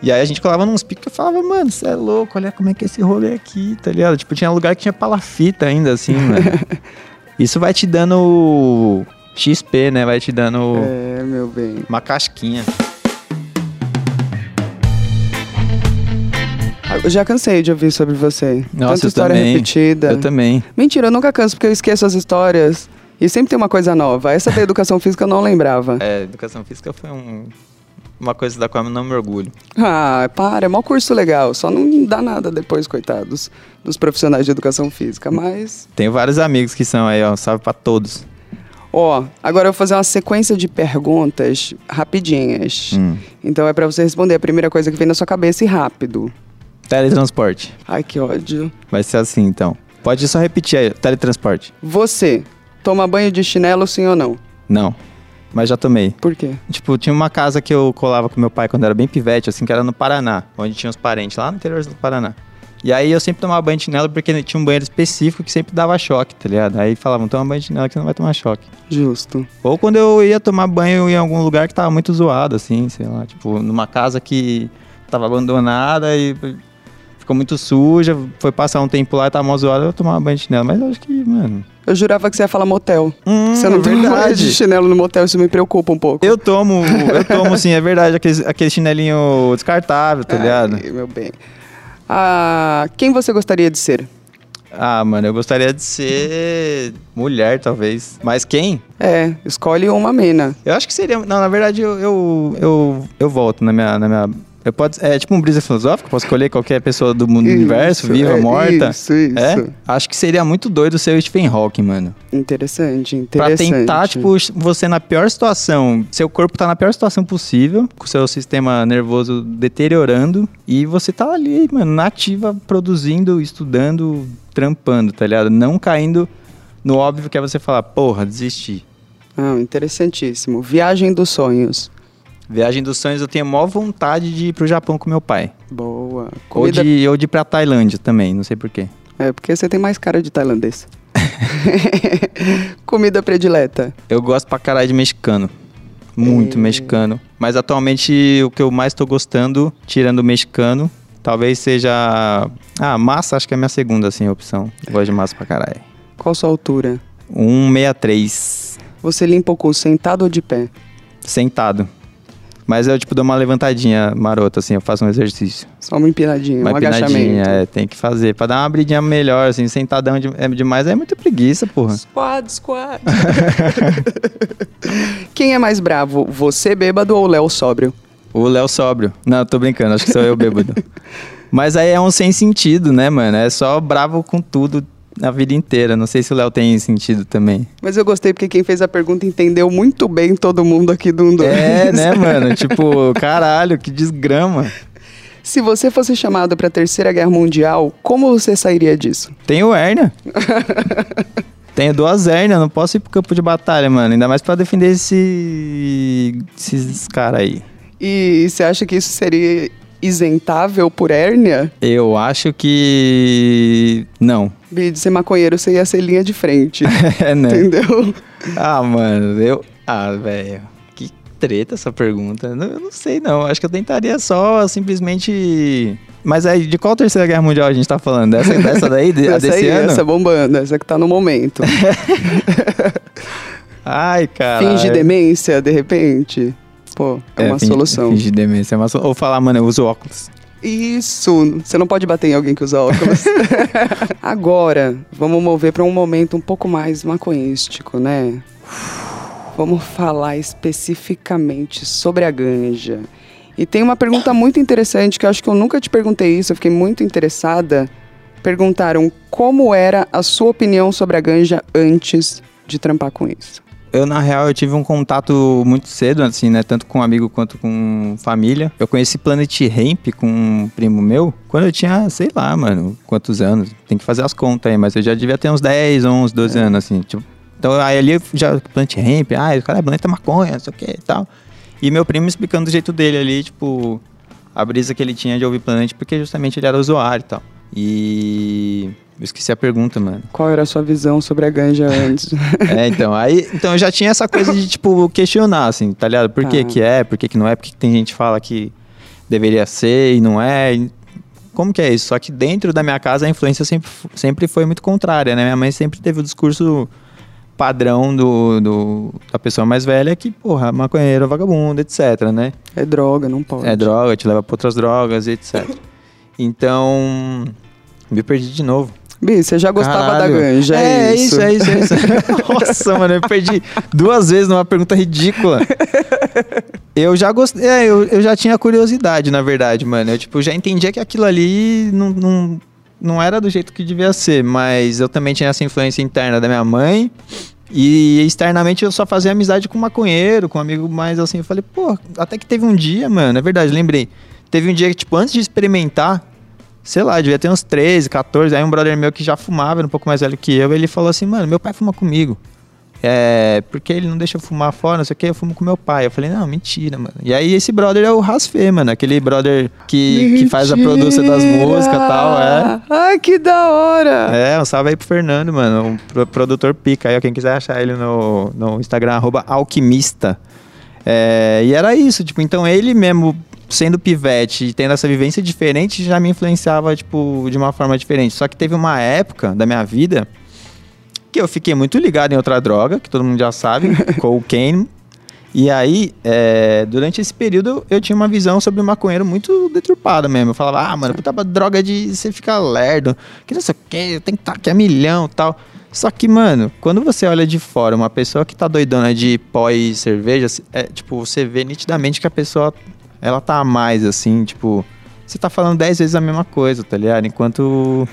E aí a gente colava nos picos e eu falava, mano, você é louco, olha como é que é esse rolê aqui, tá ligado? Tipo, tinha lugar que tinha palafita ainda, assim, mano. Isso vai te dando XP, né? Vai te dando É, meu bem. uma casquinha. Eu já cansei de ouvir sobre você. Nossa, Tanta história também. repetida. Eu também. Mentira, eu nunca canso porque eu esqueço as histórias. E sempre tem uma coisa nova. Essa da educação física eu não lembrava. É, educação física foi um, uma coisa da qual eu não me orgulho. Ah, para, é mó curso legal. Só não dá nada depois, coitados, dos profissionais de educação física. Mas, Tenho vários amigos que são aí, ó. Salve pra todos. Ó, agora eu vou fazer uma sequência de perguntas rapidinhas. Hum. Então é pra você responder a primeira coisa que vem na sua cabeça e rápido. Teletransporte. Ai, que ódio. Vai ser assim, então. Pode só repetir aí. Teletransporte. Você toma banho de chinelo, sim ou não? Não. Mas já tomei. Por quê? Tipo, tinha uma casa que eu colava com meu pai quando era bem pivete, assim, que era no Paraná, onde tinha os parentes, lá no interior do Paraná. E aí eu sempre tomava banho de chinelo porque tinha um banheiro específico que sempre dava choque, tá ligado? Aí falavam, toma banho de chinelo que você não vai tomar choque. Justo. Ou quando eu ia tomar banho em algum lugar que tava muito zoado, assim, sei lá, tipo, numa casa que tava abandonada e ficou muito suja, foi passar um tempo lá e tava mó zoado, eu tomava banho de chinelo. Mas eu acho que, mano. Eu jurava que você ia falar motel. Hum, você não banho verdade. de chinelo no motel, isso me preocupa um pouco. Eu tomo, eu tomo sim, é verdade, aquele, aquele chinelinho descartável, tá ligado? Ai, meu bem. Ah, quem você gostaria de ser? Ah, mano, eu gostaria de ser mulher, talvez. Mas quem? É, escolhe uma mina. Eu acho que seria. Não, na verdade, eu, eu, eu, eu volto na minha. Na minha eu pode, é tipo um brisa filosófico, posso escolher qualquer pessoa do mundo Isso, universo, viva, é, morta. Isso, isso. É? Acho que seria muito doido ser o Stephen Hawking, mano. Interessante, Pra interessante. tentar, tipo, você na pior situação, seu corpo tá na pior situação possível, com o seu sistema nervoso deteriorando, e você tá ali, mano, na ativa, produzindo, estudando, trampando, tá ligado? Não caindo no óbvio que é você falar, porra, desisti. Ah, interessantíssimo. Viagem dos sonhos. Viagem dos sonhos, eu tenho maior vontade de ir pro Japão com meu pai. Boa. Ou Comida... de, ou de ir pra Tailândia também, não sei porquê. É, porque você tem mais cara de tailandês. Comida predileta. Eu gosto pra caralho de mexicano. Muito É. mexicano. Mas atualmente o que eu mais tô gostando, tirando o mexicano, talvez seja. Ah, massa, acho que é a minha segunda, assim, opção. Eu gosto de massa pra caralho. Qual sua altura? 163. Você limpa o cu sentado ou de pé? Sentado. Mas eu, tipo, dou uma levantadinha marota, assim, eu faço um exercício. Só uma empinadinha, Uma um agachamento. empinadinha, é, tem que fazer. Pra dar uma abridinha melhor, assim, sentadão de- é demais, é muita preguiça, porra. Squad, squad. Quem é mais bravo, você bêbado ou o Léo sóbrio? O Léo sóbrio. Não, tô brincando, acho que sou eu bêbado. Mas aí é um sem sentido, né, mano? É só bravo com tudo a vida inteira. Não sei se o Léo tem sentido também. Mas eu gostei porque quem fez a pergunta entendeu muito bem todo mundo aqui do 1, 2. É, né, mano? Tipo, caralho, que desgrama. Se você fosse chamado pra Terceira Guerra Mundial, como você sairia disso? Tenho hérnia. Tenho duas hérnias, não posso ir pro campo de batalha, mano. Ainda mais pra defender esse... esses caras aí. E você acha que isso seria isentável por hérnia? Eu acho que. Não. De ser maconheiro, você ia ser linha de frente. É, né? entendeu? Ah, mano, eu. Ah, velho. Que treta essa pergunta. Eu não sei, não. Acho que eu tentaria só simplesmente. Mas aí, de qual terceira guerra mundial a gente tá falando? Dessa, dessa daí? Essa desse aí, ano? essa bombando, essa que tá no momento. Ai, cara. Finge demência, de repente. Pô, é, uma solução. Fingir demência é uma solução. Ou falar, mano, eu uso óculos. Isso, você não pode bater em alguém que usa óculos. Agora, vamos mover para um momento um pouco mais maconhístico, né? Vamos falar especificamente sobre a ganja. E tem uma pergunta muito interessante que eu acho que eu nunca te perguntei isso, eu fiquei muito interessada. Perguntaram como era a sua opinião sobre a ganja antes de trampar com isso. Eu, na real, eu tive um contato muito cedo, assim, né? Tanto com amigo quanto com família. Eu conheci Planet Hemp com um primo meu quando eu tinha, sei lá, mano, quantos anos. Tem que fazer as contas aí, mas eu já devia ter uns 10, 11, 12 anos, assim. Tipo, então, aí ali já, Planet Hemp, ah, o cara é planta maconha, não sei o que e tal. E meu primo explicando do jeito dele ali, tipo, a brisa que ele tinha de ouvir Planet, porque justamente ele era usuário e tal. E... Eu esqueci a pergunta, mano. Qual era a sua visão sobre a ganja antes? É, então, aí, então eu já tinha essa coisa de, tipo, questionar, assim, tá ligado? Por que Tá. que é, por que que não é, por que que tem gente que fala que deveria ser e não é, e como que é isso? Só que dentro da minha casa a influência sempre, sempre foi muito contrária, né? Minha mãe sempre teve o discurso padrão do, do- da pessoa mais velha que, porra, maconheiro, vagabundo, etc, né? é droga, não pode. É droga, te leva pra outras drogas, etc. Então, me perdi de novo. Bi, você já gostava Caralho. da ganja, é, é isso, é isso, é isso. Nossa, mano, eu perdi duas vezes numa pergunta ridícula. Eu já gostei, é, eu, eu já tinha curiosidade, na verdade, mano. Eu, tipo, já entendia que aquilo ali não, não, não era do jeito que devia ser, mas eu também tinha essa influência interna da minha mãe. E externamente eu só fazia amizade com maconheiro, com um amigo mais assim. Eu falei, pô, até que teve um dia, mano, é verdade, lembrei. Teve um dia que, tipo, antes de experimentar, sei lá, devia ter uns 13, 14. Aí um brother meu que já fumava, era um pouco mais velho que eu, ele falou assim, mano, meu pai fuma comigo. É, porque ele não deixa eu fumar fora, não sei o que, eu fumo com meu pai. Eu falei, não, mentira, mano. E aí esse brother é o Rasfê, mano, aquele brother que, que faz a produção das músicas e tal, é. Ai, que da hora! É, um salve aí pro Fernando, mano, um pro- produtor pica aí, ó, quem quiser achar ele no, no Instagram, arroba alquimista. É, e era isso, tipo, então ele mesmo sendo pivete e tendo essa vivência diferente já me influenciava, tipo, de uma forma diferente. Só que teve uma época da minha vida que eu fiquei muito ligado em outra droga, que todo mundo já sabe, cocaine. E aí, é, durante esse período, eu tinha uma visão sobre o maconheiro muito deturpada mesmo. Eu falava, ah, mano, puta droga de você ficar lerdo, que não sei o que, eu tenho que estar aqui a milhão e tal. Só que, mano, quando você olha de fora uma pessoa que tá doidona de pó e cerveja, é, tipo, você vê nitidamente que a pessoa, ela tá a mais, assim, tipo... Você tá falando dez vezes a mesma coisa, tá ligado? Enquanto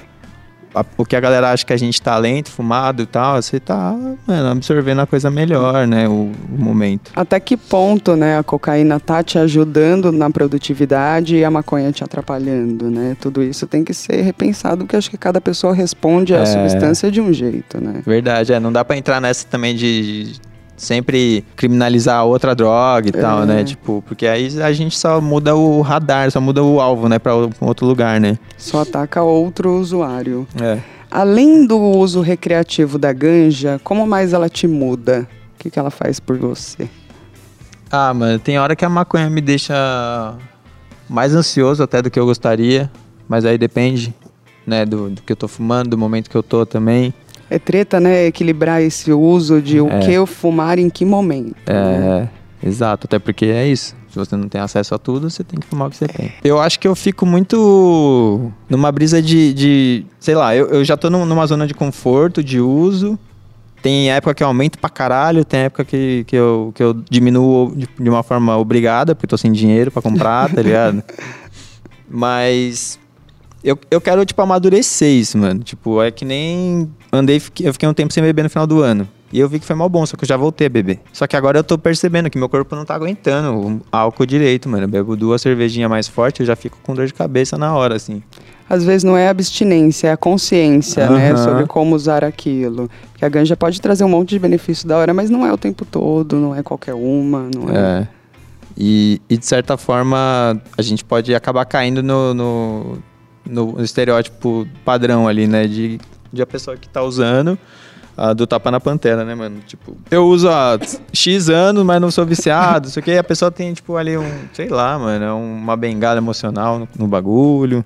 a- o que a galera acha que a gente tá lento, fumado e tal, você tá, mano, absorvendo a coisa melhor, né? O, o momento. Até que ponto, né, a cocaína tá te ajudando na produtividade e a maconha te atrapalhando, né? Tudo isso tem que ser repensado, porque acho que cada pessoa responde à É. substância de um jeito, né? Verdade, é. Não dá pra entrar nessa também de sempre criminalizar a outra droga e tal, É. né? Tipo, porque aí a gente só muda o radar, só muda o alvo, né? Pra outro lugar, né? Só ataca outro usuário. É. Além do uso recreativo da ganja, como mais ela te muda? O que, que ela faz por você? Ah, mano, tem hora que a maconha me deixa mais ansioso até do que eu gostaria, mas aí depende, né, do, do que eu tô fumando, do momento que eu tô também. É treta, né? Equilibrar esse uso de o É. que eu fumar em que momento. né? É, exato, até porque é isso. Se você não tem acesso a tudo, você tem que fumar o que você tem. Eu acho que eu fico muito numa brisa de, de sei lá, eu, eu já tô num- numa zona de conforto, de uso. Tem época que eu aumento pra caralho, tem época que, que, eu, que eu diminuo de, de uma forma obrigada, porque tô sem dinheiro pra comprar, tá ligado? Mas eu, eu quero, tipo, amadurecer isso, mano. Tipo, é que nem andei, fiquei- eu fiquei um tempo sem beber no final do ano. E eu vi que foi mal bom, só que eu já voltei a beber. Só que agora eu tô percebendo que meu corpo não tá aguentando o álcool direito, mano. Eu bebo duas cervejinhas mais fortes, eu já fico com dor de cabeça na hora, assim. Às vezes não é abstinência, é a consciência, né? Aham. Sobre como usar aquilo. Que a ganja pode trazer um monte de benefício da hora, mas não é o tempo todo, não é qualquer uma, não é. É. E, e de certa forma, a gente pode acabar caindo no, no, no estereótipo padrão ali, né? De, de a pessoa que tá usando a do tapa na pantera, né, mano? Tipo, eu uso há X anos, mas não sou viciado, isso aqui. A pessoa tem, tipo, ali um, sei lá, mano, é uma bengala emocional no, no bagulho.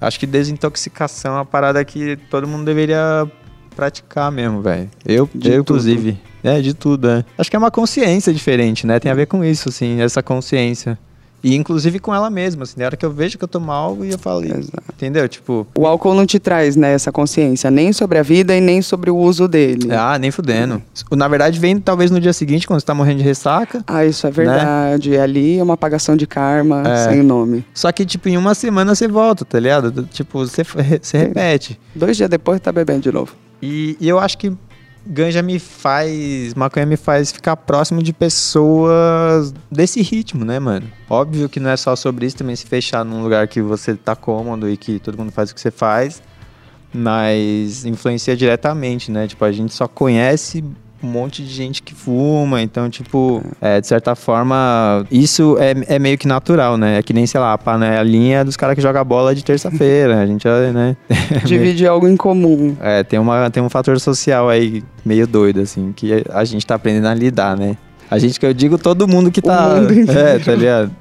Acho que desintoxicação é uma parada que todo mundo deveria praticar mesmo, velho. Eu, De eu tudo. inclusive. É, de tudo, é. Acho que é uma consciência diferente, né? Tem a ver com isso, assim, essa consciência. E inclusive com ela mesma, assim, na hora que eu vejo que eu tomo algo e eu falo, Exato. entendeu? Tipo, O álcool não te traz, né, essa consciência, nem sobre a vida e nem sobre o uso dele. ah, nem fudendo. Na verdade, vem talvez no dia seguinte, quando você tá morrendo de ressaca. Ah, isso é verdade. Ali é uma apagação de karma Né? É. sem nome. Só que, tipo, em uma semana você volta, tá ligado? Tipo, você, você repete. Dois dias depois tá bebendo de novo. E, e eu acho que ganja me faz, maconha me faz ficar próximo de pessoas desse ritmo, né, mano? Óbvio que não é só sobre isso também se fechar num lugar que você tá cômodo e que todo mundo faz o que você faz, mas influencia diretamente, né? Tipo, a gente só conhece um monte de gente que fuma, então, tipo, é, de certa forma, isso é, é meio que natural, né? É que nem, sei lá, a panelinha dos caras que jogam bola de terça-feira, a gente, né? Divide algo em comum. É, tem, uma, tem um fator social aí meio doido, assim, que a gente tá aprendendo a lidar, né? A gente que eu digo todo mundo que tá. mundo inteiro. é, tá ligado?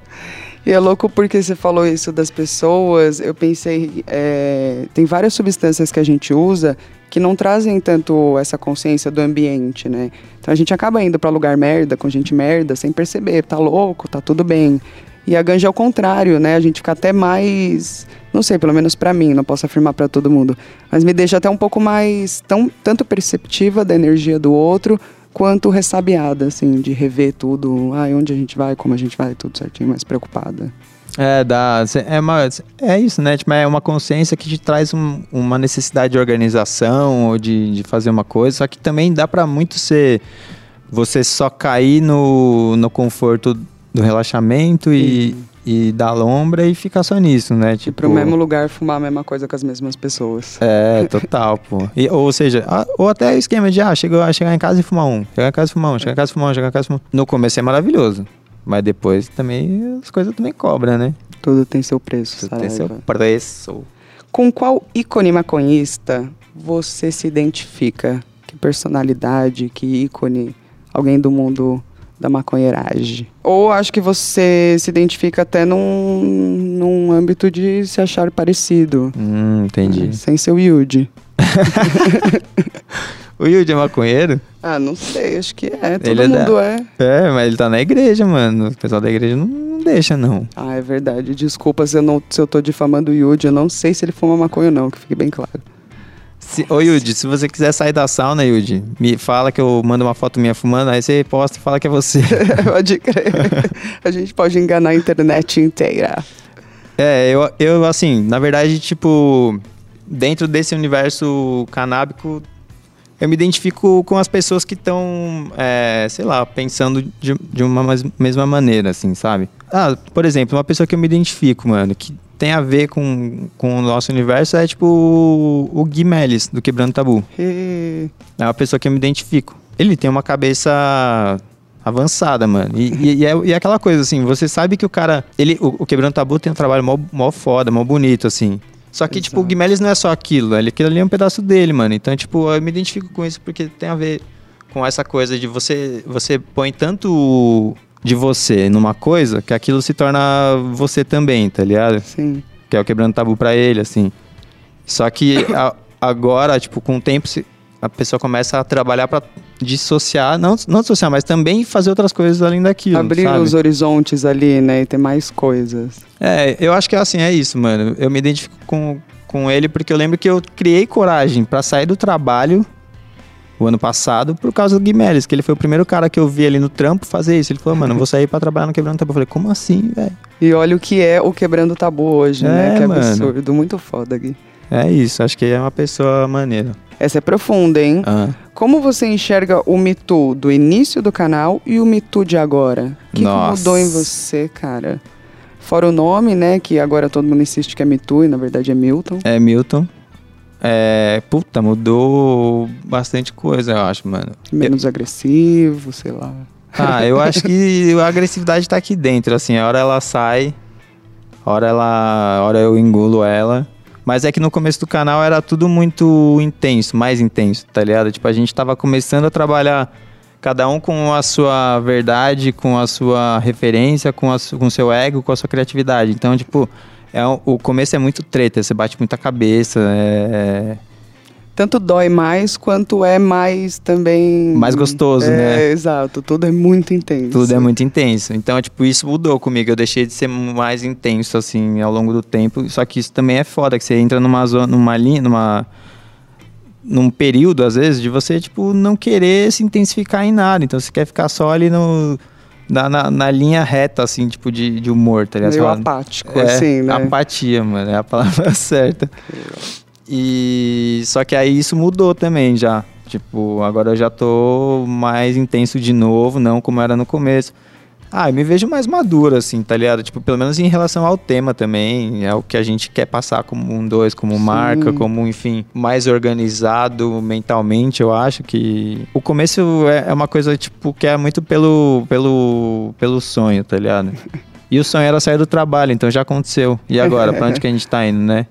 E é louco porque você falou isso das pessoas. Eu pensei, é, tem várias substâncias que a gente usa que não trazem tanto essa consciência do ambiente, né? Então a gente acaba indo pra lugar merda, com gente merda, sem perceber. Tá louco, tá tudo bem. E a ganja é o contrário, né? A gente fica até mais, não sei, pelo menos pra mim, não posso afirmar pra todo mundo, mas me deixa até um pouco mais tão tanto perceptiva da energia do outro quanto ressabiada, assim, de rever tudo, ai, onde a gente vai, como a gente vai, tudo certinho, mais preocupada. É, dá. É, uma, é isso, né? Tipo, é uma consciência que te traz um- uma necessidade de organização ou de, de fazer uma coisa, só que também dá pra muito ser você só cair no, no conforto do relaxamento e, e da lombra e ficar só nisso, né? Tipo, pro mesmo lugar fumar a mesma coisa com as mesmas pessoas. É, total, pô. E, ou seja, a- ou até o esquema de, ah, chega, chegar em casa e fumar um. Chegar em casa e fumar um, chegar em casa e fumar um, chegar em casa e fumar um. No começo é maravilhoso. Mas depois também as coisas também cobram, né? Tudo tem seu preço, Tem seu preço. Com qual ícone maconhista você se identifica? Que personalidade, que ícone, alguém do mundo da maconheiragem? Ou acho que você se identifica até num, num âmbito de se achar parecido. Hum, entendi. Sem ser Yuji. O Yudi é maconheiro? Ah, não sei, acho que é. Todo Ele é da- mundo é. É, mas ele tá na igreja, mano. O pessoal da igreja não, não deixa, não. Ah, é verdade. Desculpa se eu, não, se eu tô difamando o Yuji. Eu não sei se ele fuma maconha ou não, que fique bem claro. Se, ô, Yudi, se você quiser sair da sauna, Yudi, me fala que eu mando uma foto minha fumando, aí você posta e fala que é você. pode crer. A gente pode enganar a internet inteira. É, eu, eu, assim, na verdade, tipo, dentro desse universo canábico, eu me identifico com as pessoas que estão, é, sei lá, pensando de, de uma mesma maneira, assim, sabe? Ah, por exemplo, uma pessoa que eu me identifico, mano, que tem a ver com, com o nosso universo é, tipo, o, o Gui Melis, do Quebrando Tabu. É uma pessoa que eu me identifico. Ele tem uma cabeça avançada, mano. E, e- e é, e é aquela coisa, assim, você sabe que o cara. Ele, o, o Quebrando Tabu tem um trabalho mó, mó foda, mó bonito, assim. Só que, tipo, o Exato. Guimeles não é só aquilo, ele, aquilo ali é um pedaço dele, mano. Então, tipo, eu me identifico com isso porque tem a ver com essa coisa de você. Você põe tanto de você numa coisa que aquilo se torna você também, tá ligado? Sim. que é o quebrando tabu pra ele, assim. Só que a- agora, tipo, com o tempo, a pessoa começa a trabalhar pra dissociar, não, não dissociar, mas também fazer outras coisas além daquilo, Abrir sabe? os horizontes ali, né? E ter mais coisas. É, eu acho que assim, é isso, mano. Eu me identifico com, com ele porque eu lembro que eu criei coragem pra sair do trabalho o ano passado por causa do Guimeles, que ele foi o primeiro cara que eu vi ali no trampo fazer isso. Ele falou, mano, vou sair pra trabalhar no Quebrando Tabu. Eu falei, como assim, velho? E olha o que é o Quebrando Tabu hoje, né? É, Que mano. absurdo. Muito foda, Gui. É isso, acho que é uma pessoa maneira. Essa é profunda, hein? Ah. Como você enxerga o Me Too do início do canal e o Me Too de agora? O que, que mudou em você, cara? Fora o nome, né? Que agora todo mundo insiste que é Me Too e na verdade é Milton. É, Milton. É, puta, mudou bastante coisa, eu acho, mano. Menos agressivo, sei lá. Ah, eu acho que a agressividade tá aqui dentro, assim, a hora ela sai, a hora ela, a hora eu engulo ela. Mas é que no começo do canal era tudo muito intenso, mais intenso, tá ligado? Tipo, a gente tava começando a trabalhar cada um com a sua verdade, com a sua referência, com a com o seu ego, com a sua criatividade. Então, tipo, é, o começo é muito treta, você bate muita cabeça, é, Tanto dói mais quanto é mais também. Mais gostoso, é, né? Exato, tudo é muito intenso. Tudo é muito intenso. Então, tipo, isso mudou comigo. Eu deixei de ser mais intenso, assim, ao longo do tempo. Só que isso também é foda, que você entra numa zona, numa linha, numa. Num período, às vezes, de você, tipo, não querer se intensificar em nada. Então, você quer ficar só ali no. Na, na, na linha reta, assim, tipo, de, de humor, tá ligado? Meio apático, é, assim, né? Apatia, mano, é a palavra certa. E só que aí isso mudou também já. Tipo, agora eu já tô mais intenso de novo, não como era no começo. Ah, eu me vejo mais maduro, assim, tá ligado? Tipo, pelo menos em relação ao tema também. É o que a gente quer passar como um dois, como Sim. marca, como, enfim, mais organizado mentalmente, eu acho que. O começo é é uma coisa, tipo, que é muito pelo, pelo, pelo sonho, tá ligado? E o sonho era sair do trabalho, então já aconteceu. E agora, pra onde que a gente tá indo, né?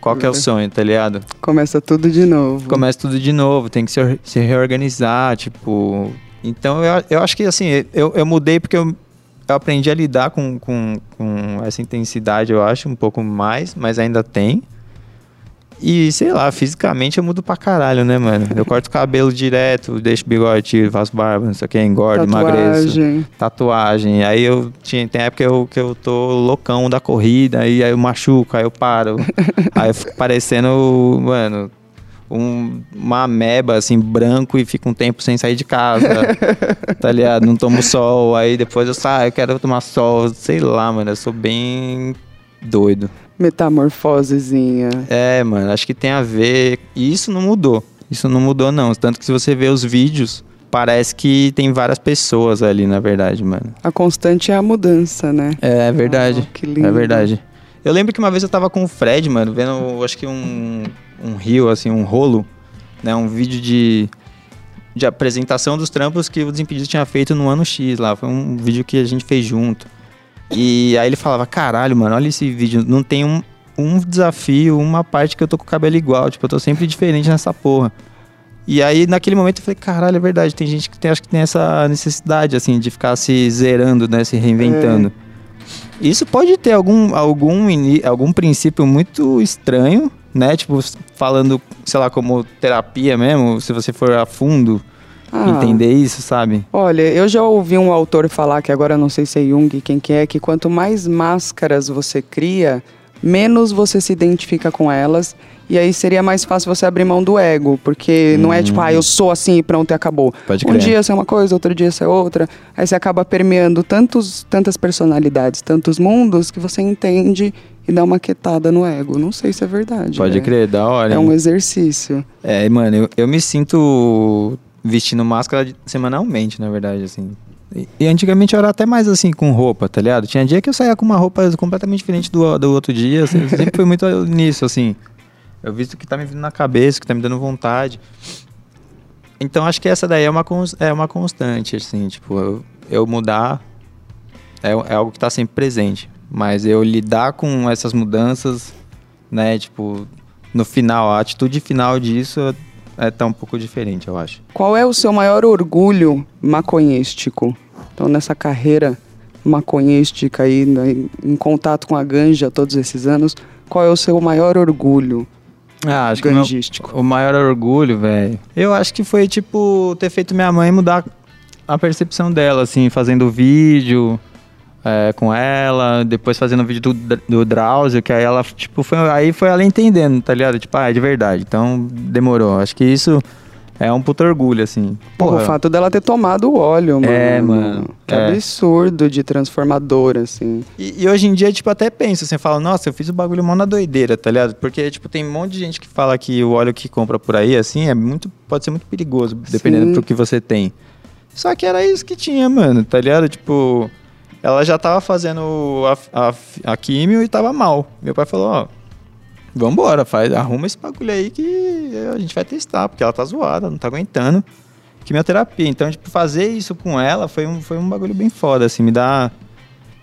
Qual que é o sonho, tá ligado? Começa tudo de novo. Começa tudo de novo, tem que se, se reorganizar, tipo. Então eu, eu acho que assim, eu, eu mudei porque eu, eu aprendi a lidar com, com, com essa intensidade, eu acho, um pouco mais, mas ainda tem. E, sei lá, fisicamente eu mudo pra caralho, né, mano? Eu corto o cabelo direto, deixo bigode, tiro, faço barba, não sei o que, engordo, emagreço. Tatuagem. Tatuagem. Aí eu tinha, tem época que eu, que eu tô loucão da corrida, aí, aí eu machuco, aí eu paro. aí eu fico parecendo, mano, um, uma ameba, assim, branco e fico um tempo sem sair de casa. tá ligado? Não tomo sol. Aí depois eu saio, eu quero tomar sol. Sei lá, mano. Eu sou bem doido. Metamorfosezinha. É, mano, acho que tem a ver. E isso não mudou. Isso não mudou, não. Tanto que se você vê os vídeos, parece que tem várias pessoas ali, na verdade, mano. A constante é a mudança, né? É, é verdade. Ah, que lindo. É verdade. Eu lembro que uma vez eu tava com o Fred, mano, vendo, acho que um, um rio, assim, um rolo, né? Um vídeo de, de apresentação dos trampos que o Desimpedido tinha feito no ano X lá. Foi um vídeo que a gente fez junto. E aí ele falava, caralho, mano, olha esse vídeo, não tem um, um desafio, uma parte que eu tô com o cabelo igual, tipo, eu tô sempre diferente nessa porra. E aí, naquele momento, eu falei, caralho, é verdade, tem gente que tem, acho que tem essa necessidade, assim, de ficar se zerando, né, se reinventando. Isso pode ter algum, algum, algum princípio muito estranho, né, tipo, falando, sei lá, como terapia mesmo, se você for a fundo Ah, entender isso, sabe? Olha, eu já ouvi um autor falar, que agora não sei se é Jung, quem que é, que quanto mais máscaras você cria, menos você se identifica com elas. E aí seria mais fácil você abrir mão do ego, porque não é tipo, ah, eu sou assim e pronto, e acabou. Pode um crer. dia você é uma coisa, outro dia você é outra. Aí você acaba permeando tantos, tantas personalidades, tantos mundos, que você entende e dá uma quietada no ego. Não sei se é verdade. Pode é, crer, da hora. É um exercício. É, mano, eu, eu me sinto vestindo máscara semanalmente, na verdade, assim. E, antigamente eu era até mais assim com roupa, tá ligado? Tinha dia que eu saía com uma roupa completamente diferente do, do outro dia. assim, sempre foi muito nisso, assim. Eu visto que tá me vindo na cabeça, que tá me dando vontade. Então acho que essa daí é uma, é uma constante, assim, tipo, eu, eu mudar é, é algo que tá sempre presente. Mas eu lidar com essas mudanças, né, tipo, no final, a atitude final disso é tá um pouco diferente, eu acho. Qual é o seu maior orgulho maconhístico? Então, nessa carreira maconhística aí, né, em- contato com a ganja todos esses anos, qual é o seu maior orgulho Ah, acho que o meu- o maior orgulho, velho. Eu acho que foi, tipo, ter feito minha mãe mudar a percepção dela, assim, fazendo vídeo é, com ela, depois fazendo vídeo do, do Drauzio, que aí ela, tipo, foi, aí foi ela entendendo, tá ligado? Tipo, ah, é de verdade. Então, demorou. Acho que isso é um puto orgulho, assim. Porra, o fato dela ter tomado o óleo, mano. É, mano. Que É. absurdo de transformador, assim. E, e hoje em dia, tipo, até penso, assim, fala, nossa, eu fiz o bagulho mó na doideira, tá ligado? Porque, tipo, tem um monte de gente que fala que o óleo que compra por aí, assim, é muito, pode ser muito perigoso, dependendo Sim. do que você tem. Só que era isso que tinha, mano, tá ligado? Tipo, ela já tava fazendo a, a, a químio e tava mal. Meu pai falou, ó, vambora, faz, arruma esse bagulho aí que a gente vai testar, porque ela tá zoada, não tá aguentando quimioterapia. Então, tipo, fazer isso com ela foi um, foi um bagulho bem foda, assim, me dá...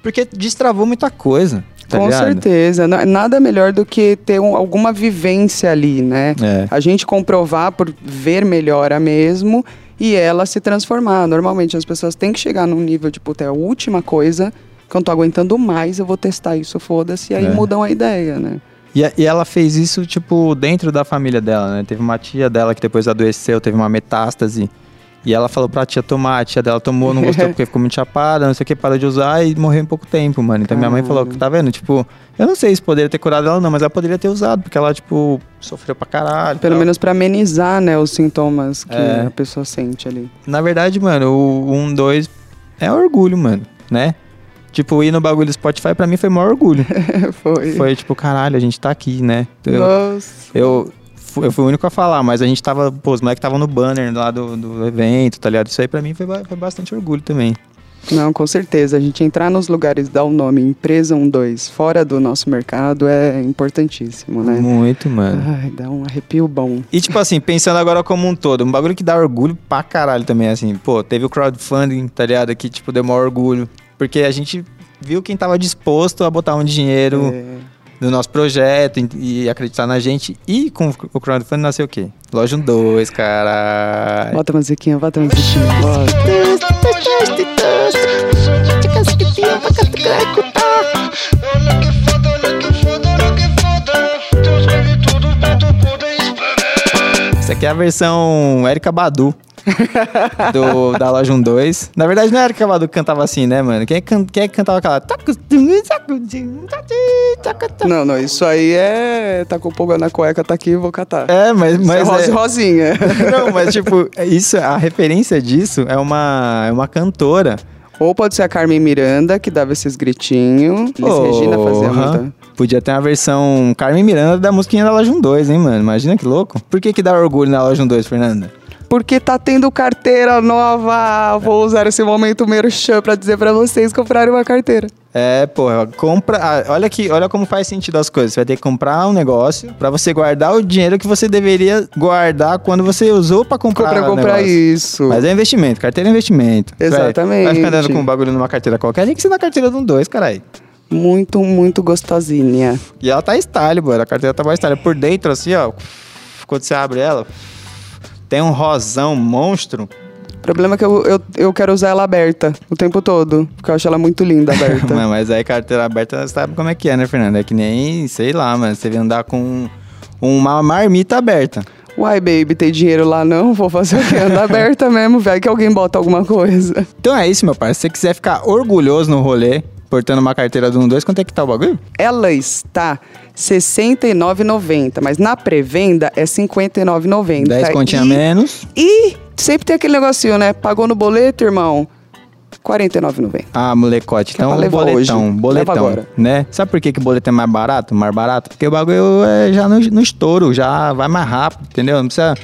Porque destravou muita coisa, tá com ligado? certeza. Na- Nada melhor do que ter um- alguma vivência ali, né? É. A gente comprovar por ver melhora mesmo e ela se transformar. Normalmente as pessoas têm que chegar num nível de, puta, é a última coisa que eu não tô aguentando mais, eu vou testar isso, foda-se, e aí É. mudam a ideia, né? E, e ela fez isso, tipo, dentro da família dela, né? Teve uma tia dela que depois adoeceu, teve uma metástase. E ela falou pra tia tomar, a tia dela tomou, não gostou porque ficou muito chapada, não sei o que, parou de usar e morreu em pouco tempo, mano. Então minha mãe falou, Caralho. tá vendo? Tipo, eu não sei se poderia ter curado ela não, mas ela poderia ter usado, porque ela, tipo, sofreu pra caralho. Pelo tal. menos pra amenizar, né, os sintomas que É. a pessoa sente ali. Na verdade, mano, o 1, 2 é orgulho, mano, né? Tipo, ir no bagulho do Spotify pra mim foi o maior orgulho. Foi. foi tipo, caralho, a gente tá aqui, né? Eu, Nossa. Eu, fu- eu fui o único a falar, mas a gente tava, pô, os moleques estavam no banner lá do, do evento, tá ligado? Isso aí pra mim foi, foi bastante orgulho também. Não, com certeza. A gente entrar nos lugares, dar o nome Empresa 12 fora do nosso mercado é importantíssimo, né? Muito, mano. Ai, dá um arrepio bom. E tipo assim, pensando agora como um todo, um bagulho que dá orgulho pra caralho também, assim. Pô, teve o crowdfunding, tá ligado? Que, tipo, deu maior orgulho. Porque a gente viu quem tava disposto a botar um dinheiro É, no nosso projeto e, acreditar na gente. E com o crowdfunding nasceu o quê? Loja 2, caralho. Bota a musiquinha, bota a musiquinha, bota. Olha que foda, olha que foda, olha que foda. Teu sangue tudo dentro Essa aqui é a versão Erika Badu. do, da loja 12. Na verdade, não era Erika Badu que cantava assim, né, mano? Quem, é can- quem é que cantava aquela. Não, não, isso aí é. Tá com polga na cueca, tá aqui, vou catar. É, mas. Isso é mas rosa e é- rosinha. Não, mas tipo, isso, a referência disso é uma, é uma cantora. Ou pode ser a Carmen Miranda, que dava esses gritinhos. Elis Regina fazia muita. Podia ter uma versão Carmen Miranda da musiquinha da Loja 2, hein, mano? Imagina que louco. Por que que dá orgulho na Loja 2, Fernanda? Porque tá tendo carteira nova. Vou usar esse momento merchan pra dizer pra vocês comprarem uma carteira. É, porra, compra. ah, olha aqui, olha como faz sentido as coisas. Você vai ter que comprar um negócio pra você guardar o dinheiro que você deveria guardar quando você usou pra comprar Compra, o comprar negócio. isso. Mas é investimento, carteira é investimento. Exatamente. Vai ficar andando com um bagulho numa carteira qualquer, tem que ser na carteira de um dois, caralho. Muito, muito gostosinha. E ela tá style, mano. A carteira tá mais style. Por dentro, assim, ó. Quando você abre ela, tem um rosão monstro. O problema é que eu, eu, eu quero usar ela aberta o tempo todo. Porque eu acho ela muito linda aberta. Mano, mas aí carteira aberta, você sabe como é que é, né, Fernando? É que nem, sei lá, mano. Você vem andar com uma marmita aberta. Uai, baby, tem dinheiro lá não? Vou fazer o quê? Anda aberta mesmo, vai que alguém bota alguma coisa. Então é isso, meu parceiro. Se você quiser ficar orgulhoso no rolê, portando uma carteira do 1-2, quanto é que tá o bagulho? Ela está R$ 69,90, mas na pré-venda é R$ 59,90. 10 continha E- menos. E sempre tem aquele negocinho, né? Pagou no boleto, irmão? R$ 49,90. Ah, molecote. É Então, levar boletão, hoje. Boletão, né? Sabe por que, que o boleto é mais barato? Mais barato? Porque o bagulho é já no, no estouro, já vai mais rápido, entendeu? Não precisa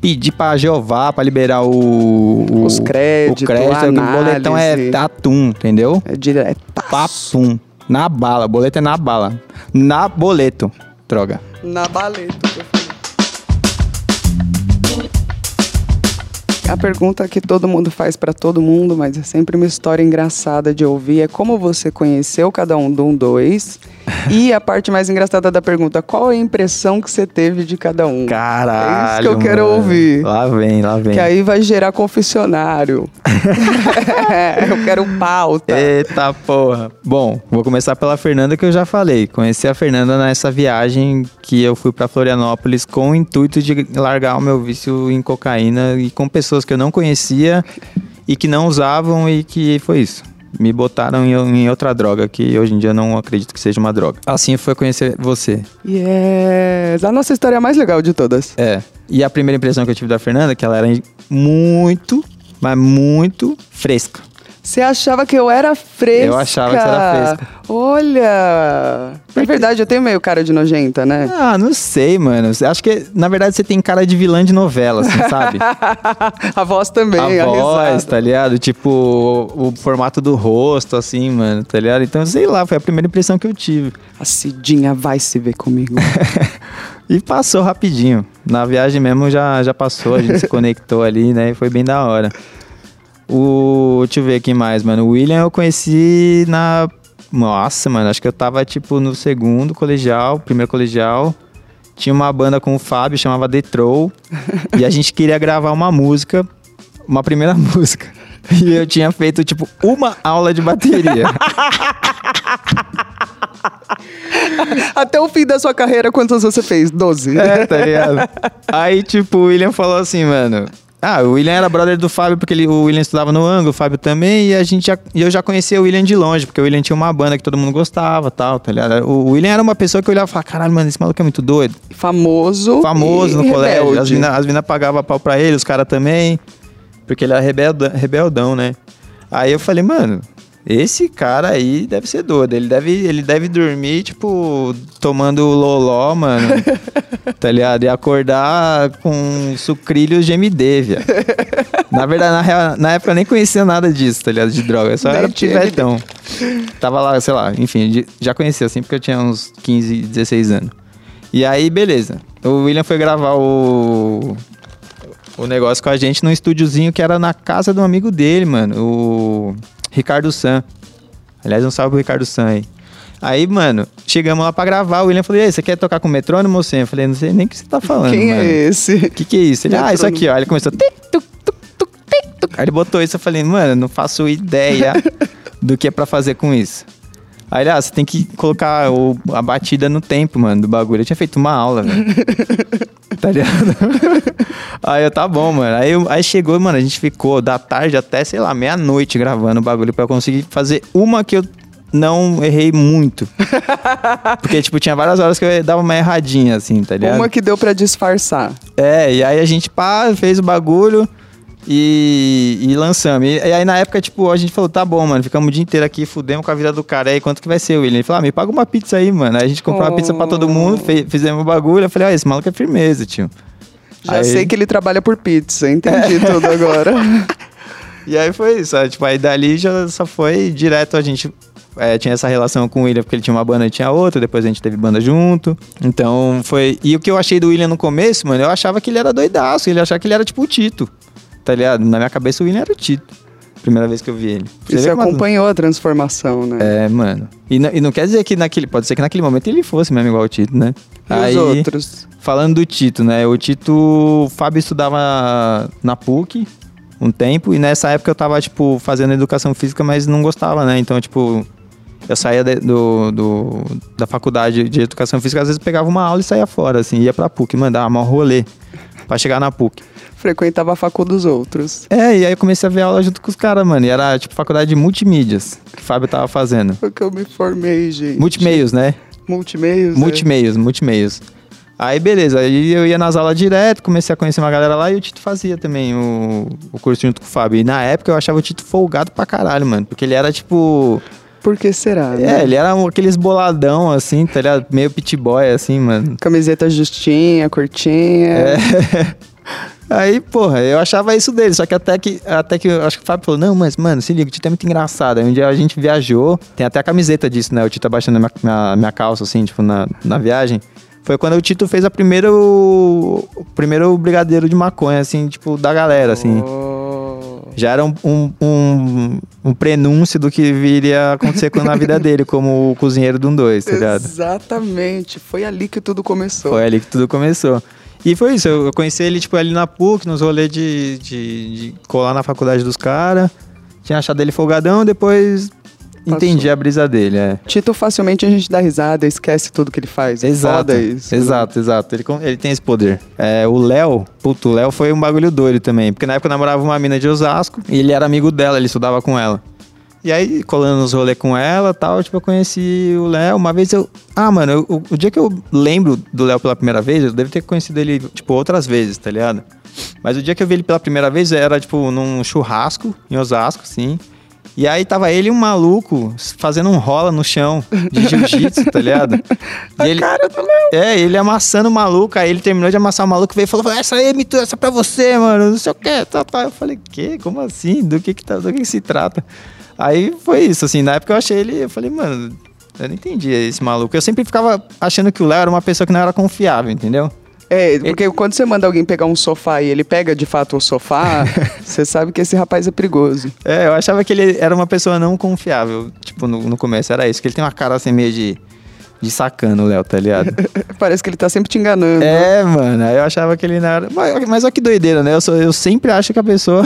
pedir pra Jeová pra liberar o... o Os créditos, O crédito, o boletão é análise. tatum, entendeu? É direto. Papum. Na bala, boleto é na bala. Na boleto, droga. Na baleta. A pergunta que todo mundo faz pra todo mundo, mas é sempre uma história engraçada de ouvir, é como você conheceu cada um do um dois. e a parte mais engraçada da pergunta, qual é a impressão que você teve de cada um? Caralho, É isso que eu quero mano. ouvir. Lá vem, lá vem. Que aí vai gerar confessionário. eu quero pauta. Eita porra. Bom, vou começar pela Fernanda que eu já falei. Conheci a Fernanda nessa viagem que eu fui pra Florianópolis com o intuito de largar o meu vício em cocaína e com pessoas que eu não conhecia e que não usavam e que foi isso. Me botaram em, em outra droga que hoje em dia eu não acredito que seja uma droga. Assim foi conhecer você. Yes! A nossa história é a mais legal de todas. É. E a primeira impressão que eu tive da Fernanda é que ela era muito, mas muito fresca. Você achava que eu era fresca? Eu achava que você era fresca. Olha! É verdade, eu tenho meio cara de nojenta, né? Ah, não sei, mano. Acho que, na verdade, você tem cara de vilã de novela, assim, sabe? a voz também, a, a voz, risada. tá ligado? Tipo, o, o formato do rosto, assim, mano, tá ligado? Então, sei lá, foi a primeira impressão que eu tive. A Cidinha vai se ver comigo. E passou rapidinho. Na viagem mesmo já, já passou, a gente se conectou ali, né? E foi bem da hora. O. Deixa eu ver aqui mais, mano. O William eu conheci na. Nossa, mano, acho que eu tava, tipo, no segundo colegial, primeiro colegial. Tinha uma banda com o Fábio, chamava The Troll. e a gente queria gravar uma música, uma primeira música. E eu tinha feito, tipo, uma aula de bateria. Até o fim da sua carreira, quantas você fez? Doze. É, tá ligado? Aí, tipo, o William falou assim, mano. Ah, o William era brother do Fábio, porque ele- o William estudava no ângulo, o Fábio também, e a gente já, e eu já conhecia o William de longe, porque o William tinha uma banda que todo mundo gostava tal, tá ligado? O William era uma pessoa que eu olhava e falava, caralho, mano, esse maluco é muito doido. Famoso. Famoso no colégio. rebelde. As minas as mina pagavam pau pra ele, os caras também. Porque ele era rebelda- rebeldão, né? Aí eu falei, mano, esse cara aí deve ser doido. Ele deve, ele deve dormir, tipo, tomando loló, mano. tá ligado? E acordar com sucrilhos de MD, viado. Na verdade, na, real- na época eu nem conhecia nada disso, tá ligado? De droga. Eu só Nem era tinha pivetão. Tava lá, sei lá, enfim, de- já conhecia assim porque eu tinha uns 15, 16 anos. E aí, beleza. O William foi gravar o, o negócio com a gente num estúdiozinho que era na casa de um amigo dele, mano. O Ricardo San. Aliás, um salve pro Ricardo San aí. Aí, mano, chegamos lá pra gravar. O William falou: E aí, você quer tocar com metrônomo, mocinho? Eu falei: Não sei nem o que você tá falando. Quem mano. é esse? O que, que é isso? Ele, ah, isso aqui, ó. Ele começou. tic, tuc, tuc, tuc, tic, tuc. Aí ele botou isso, eu falei, mano, não faço ideia do que é pra fazer com isso. Aí ele, ah, você tem que colocar o- a batida no tempo, mano, do bagulho. Eu tinha feito uma aula, velho. tá ligado? aí eu, tá bom, mano. Aí, eu- aí chegou, mano, a gente ficou da tarde até, sei lá, meia-noite gravando o bagulho pra eu conseguir fazer uma que eu não errei muito. Porque, tipo, tinha várias horas que eu dava uma erradinha, assim, tá ligado? Uma que deu pra disfarçar. É, e aí a gente pá, fez o bagulho e, e lançamos. E, e aí na época, tipo, a gente falou, tá bom, mano, ficamos o dia inteiro aqui, fudemos com a vida do cara. Aí quanto que vai ser, William? Ele falou, ah, me paga uma pizza aí, mano. Aí a gente comprou uma pizza pra todo mundo, fe- fizemos o bagulho. Eu falei, ah, esse maluco é firmeza, tio. Já Aí- sei que ele trabalha por pizza, entendi tudo agora. E aí foi isso, aí, tipo, aí dali já só foi direto a gente. é, tinha essa relação com o William, porque ele tinha uma banda e tinha outra, depois a gente teve banda junto. Então foi. E o que eu achei do William no começo, mano, eu achava que ele era doidaço, ele achava que ele era tipo o Tito. Tá ligado? Na minha cabeça o William era o Tito. Primeira vez que eu vi ele. E você como- acompanhou a transformação, né? É, mano. E, não- e não quer dizer que naquele. Pode ser que naquele momento ele fosse mesmo igual o Tito, né? E os outros? Falando do Tito, né? O Tito, o Fábio estudava na PUC um tempo e nessa época eu tava, tipo, fazendo educação física, mas não gostava, né? Então, tipo, eu saía de- do, do- da faculdade de educação física, às vezes pegava uma aula e saía fora, assim, ia pra PUC, mandava um rolê pra chegar na PUC. Frequentava a facu dos outros. É, e aí eu comecei a ver aula junto com os caras, mano. E era, tipo, faculdade de multimídias que o Fábio tava fazendo. Foi que eu me formei, gente. Multimeios, né? Multimeios? é. Multimeios, multimeios. Aí, beleza, aí eu ia nas aulas direto, comecei a conhecer uma galera lá e o Tito fazia também o, o curso junto com o Fábio. E na época eu achava o Tito folgado pra caralho, mano. Porque ele era tipo. Por que será, É, né? ele era um- aqueles boladão, assim, tá ligado? Meio pit boy, assim, mano. Camiseta justinha, curtinha. É. Aí, porra, eu achava isso dele, só que até que, até que eu acho que o Fábio falou, não, mas, mano, se liga, o Tito é muito engraçado. Aí um dia a gente viajou, tem até a camiseta disso, né? O Tito abaixando a minha, minha, minha calça, assim, tipo, na, na viagem. Foi quando o Tito fez a primeiro, o primeiro brigadeiro de maconha, assim, tipo, da galera, assim. Oh. Já era um, um, um, um prenúncio do que viria a acontecer na vida dele, como o cozinheiro do um dois, tá ligado? Exatamente. Foi ali que tudo começou. Foi ali que tudo começou. E foi isso, eu eu conheci ele, tipo, ali na PUC, nos rolês de, de, de colar na faculdade dos caras. Tinha achado ele folgadão, depois entendi a brisa dele, é. Tito, facilmente a gente dá risada, esquece tudo que ele faz. Exato, isso. né? exato, exato. Ele, ele tem esse poder. É, o Léo, puto, o Léo foi um bagulho doido também. Porque na época eu namorava uma mina de Osasco e ele era amigo dela, ele estudava com ela. E aí, colando nos rolês com ela tal, tipo, eu conheci o Léo. Uma vez eu. Ah, mano, eu- o, o dia que eu lembro do Léo pela primeira vez, eu devo ter conhecido ele, tipo, outras vezes, tá ligado? Mas o dia que eu vi ele pela primeira vez era, tipo, num churrasco em Osasco, assim. E aí tava ele e um maluco fazendo um rola no chão de jiu-jitsu, tá ligado? E ele, Cara do Léo. é, ele amassando o maluco, aí ele terminou de amassar o maluco, veio e falou, essa aí, Mitu, essa é pra você, mano, não sei o que, tá, tá. Eu falei, que? Como assim? Do que que, tá, do que que se trata? Aí foi isso, assim, na época eu achei ele, eu falei, mano, eu não entendi esse maluco. Eu sempre ficava achando que o Léo era uma pessoa que não era confiável, entendeu? É, porque quando você manda alguém pegar um sofá e ele pega de fato o sofá, você sabe que esse rapaz é perigoso. É, eu achava que ele era uma pessoa não confiável, tipo, no, no começo era isso, que ele tem uma cara assim meio de, de sacano, Léo, tá ligado? Parece que ele tá sempre te enganando. É, mano, aí eu achava que ele não era. Mas, mas olha que doideira, né? Eu, sou, eu sempre acho que a pessoa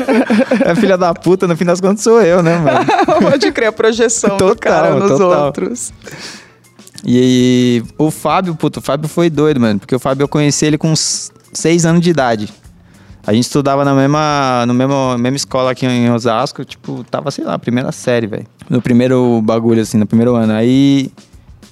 é filha da puta, no fim das contas sou eu, né, mano? Pode crer a projeção do Total, cara nos total. outros. E, o Fábio, puto, o Fábio foi doido, mano, porque o Fábio eu conheci ele com uns seis anos de idade. A gente estudava na mesma, no mesmo, mesma escola aqui em Osasco, tipo, tava, sei lá, primeira série, velho. No primeiro bagulho, assim, no primeiro ano. Aí,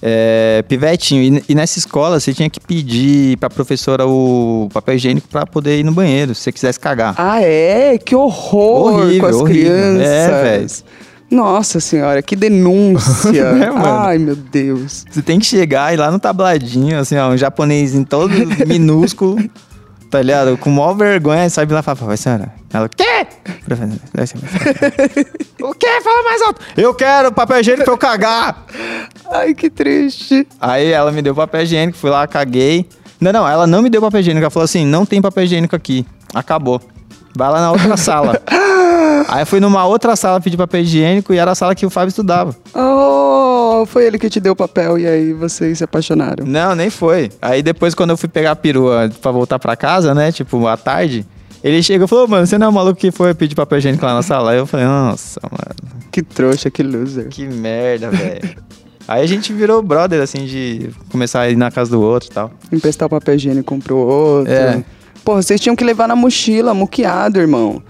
é, pivetinho. E, e nessa escola você tinha que pedir pra professora o papel higiênico pra poder ir no banheiro, se você quisesse cagar. Ah, é? Que horror Horrível, com as horrível. crianças. É, velho. Nossa senhora, que denúncia. É. Ai, meu Deus. Você tem que chegar e lá no tabladinho, assim, ó, um japonês em todo minúsculo, tá ligado? Com maior vergonha, aí sabe lá e fala, professora. Ela, o quê? o quê? Fala mais alto. Eu quero papel higiênico pra eu cagar. Ai, que triste. Aí ela me deu papel higiênico, fui lá, caguei. Não, não, ela não me deu papel higiênico. Ela falou assim, não tem papel higiênico aqui. Acabou. Vai lá na outra sala. Aí eu fui numa outra sala pedir papel higiênico e era a sala que o Fábio estudava. Oh, foi ele que te deu o papel e aí vocês se apaixonaram. Não, nem foi. Aí depois, quando eu fui pegar a perua pra voltar pra casa, né? Tipo, à tarde, ele chegou e falou, mano, você não é o maluco que foi pedir papel higiênico lá na sala? Aí eu falei, nossa, mano, Que trouxa, que loser. que merda, velho. Aí a gente virou brother, assim, de começar a ir na casa do outro e tal. Emprestar o papel higiênico um pro outro. É. Porra, vocês tinham que levar na mochila, muqueado, irmão.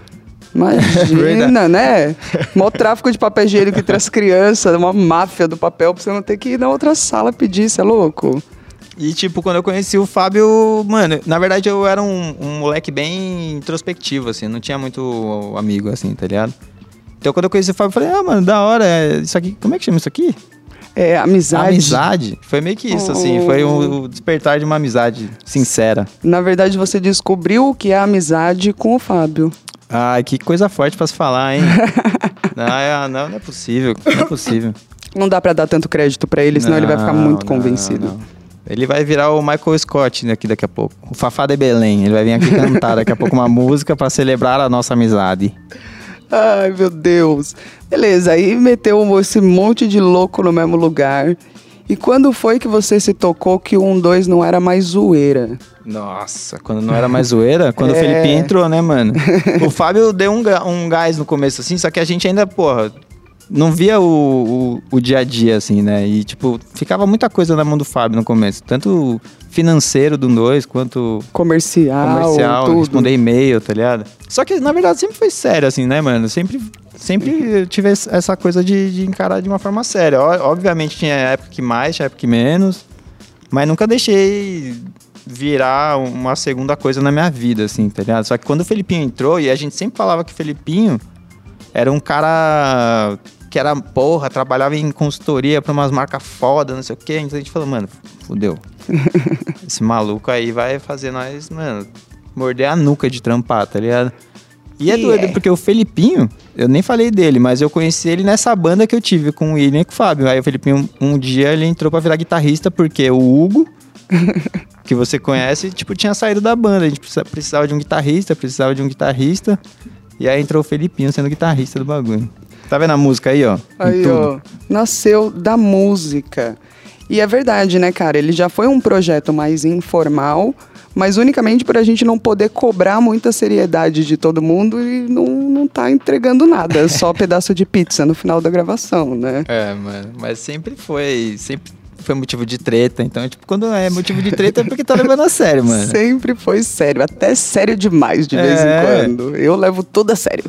Imagina, né? Mó tráfico de papel higiênico entre as crianças, uma máfia do papel pra você não ter que ir na outra sala pedir, você é louco? E, tipo, quando eu conheci o Fábio, mano, na verdade eu era um, um moleque bem introspectivo, assim, não tinha muito amigo, assim, tá ligado? Então quando eu conheci o Fábio, eu falei, ah, mano, da hora, é isso aqui, como é que chama isso aqui? É, amizade. Amizade. Foi meio que isso, assim, Oh. foi um, o despertar de uma amizade sincera. Na verdade, você descobriu o que é amizade com o Fábio. Ai, que coisa forte pra se falar, hein? não, é- não, não é possível, não é possível. Não dá pra dar tanto crédito pra ele, senão ele vai ficar Não, muito não, convencido. não. Ele vai virar o Michael Scott aqui daqui a pouco. O Fafá de Belém. Ele vai vir aqui cantar daqui a pouco uma música pra celebrar a nossa amizade. Ai, meu Deus. Beleza, aí meteu esse monte de louco no mesmo lugar. E quando foi que você se tocou que o 1-2 não era mais zoeira? Nossa, quando não era mais zoeira, quando o É. Felipe entrou, né, mano? O Fábio deu um, um gás no começo, assim, só que a gente ainda, porra, não via o, o, o dia a dia, assim, né? E, tipo, ficava muita coisa na mão do Fábio no começo. Tanto financeiro do 2, quanto Comercial, comercial, tudo. responder e-mail, tá ligado? Só que, na verdade, sempre foi sério, assim, né, mano? Sempre, sempre tive essa coisa de, de encarar de uma forma séria. Obviamente tinha época que mais, tinha época que menos, mas nunca deixei virar uma segunda coisa na minha vida, assim, tá ligado? Só que quando o Felipinho entrou, e a gente sempre falava que o Felipinho era um cara que era, porra, trabalhava em consultoria pra umas marcas foda, não sei o quê. Então a gente falou, mano, fudeu. Esse maluco aí vai fazer nós, mano, morder a nuca de trampar, tá ligado? E é doido, é. porque o Felipinho, eu nem falei dele, mas eu conheci ele nessa banda que eu tive com o William e com o Fábio. Aí o Felipinho, um dia, ele entrou pra virar guitarrista, porque o Hugo, que você conhece, tipo, tinha saído da banda. A gente precisa- precisava de um guitarrista, precisava de um guitarrista. E aí entrou o Felipinho sendo guitarrista do bagulho. Tá vendo a música aí, ó? Aí, tudo. ó, nasceu da música. E é verdade, né, cara? Ele já foi um projeto mais informal, mas unicamente por a gente não poder cobrar muita seriedade de todo mundo e não, não tá entregando nada, é só pedaço de pizza no final da gravação, né? É, mano, mas sempre foi, sempre foi motivo de treta. Então, tipo, quando é motivo de treta é porque tá levando a sério, mano. Sempre foi sério, até sério demais de vez É. em quando. Eu levo tudo a sério.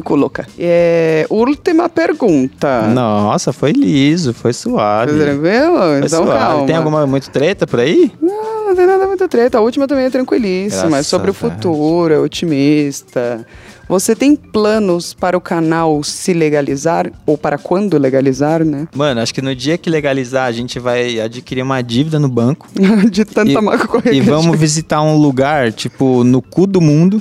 Fico louca. É, última pergunta. Nossa, foi liso, foi suave. Tranquilo? Foi Então suave. calma. Tem alguma muito treta por aí? Não, não tem nada muito treta. A última também é tranquilíssima. É Graças sobre o futuro, é otimista. Você tem planos para o canal se legalizar? Ou para quando legalizar, né? Mano, acho que no dia que legalizar, a gente vai adquirir uma dívida no banco. De tanta e, maconha. e vamos visitar um lugar, tipo, no cu do mundo,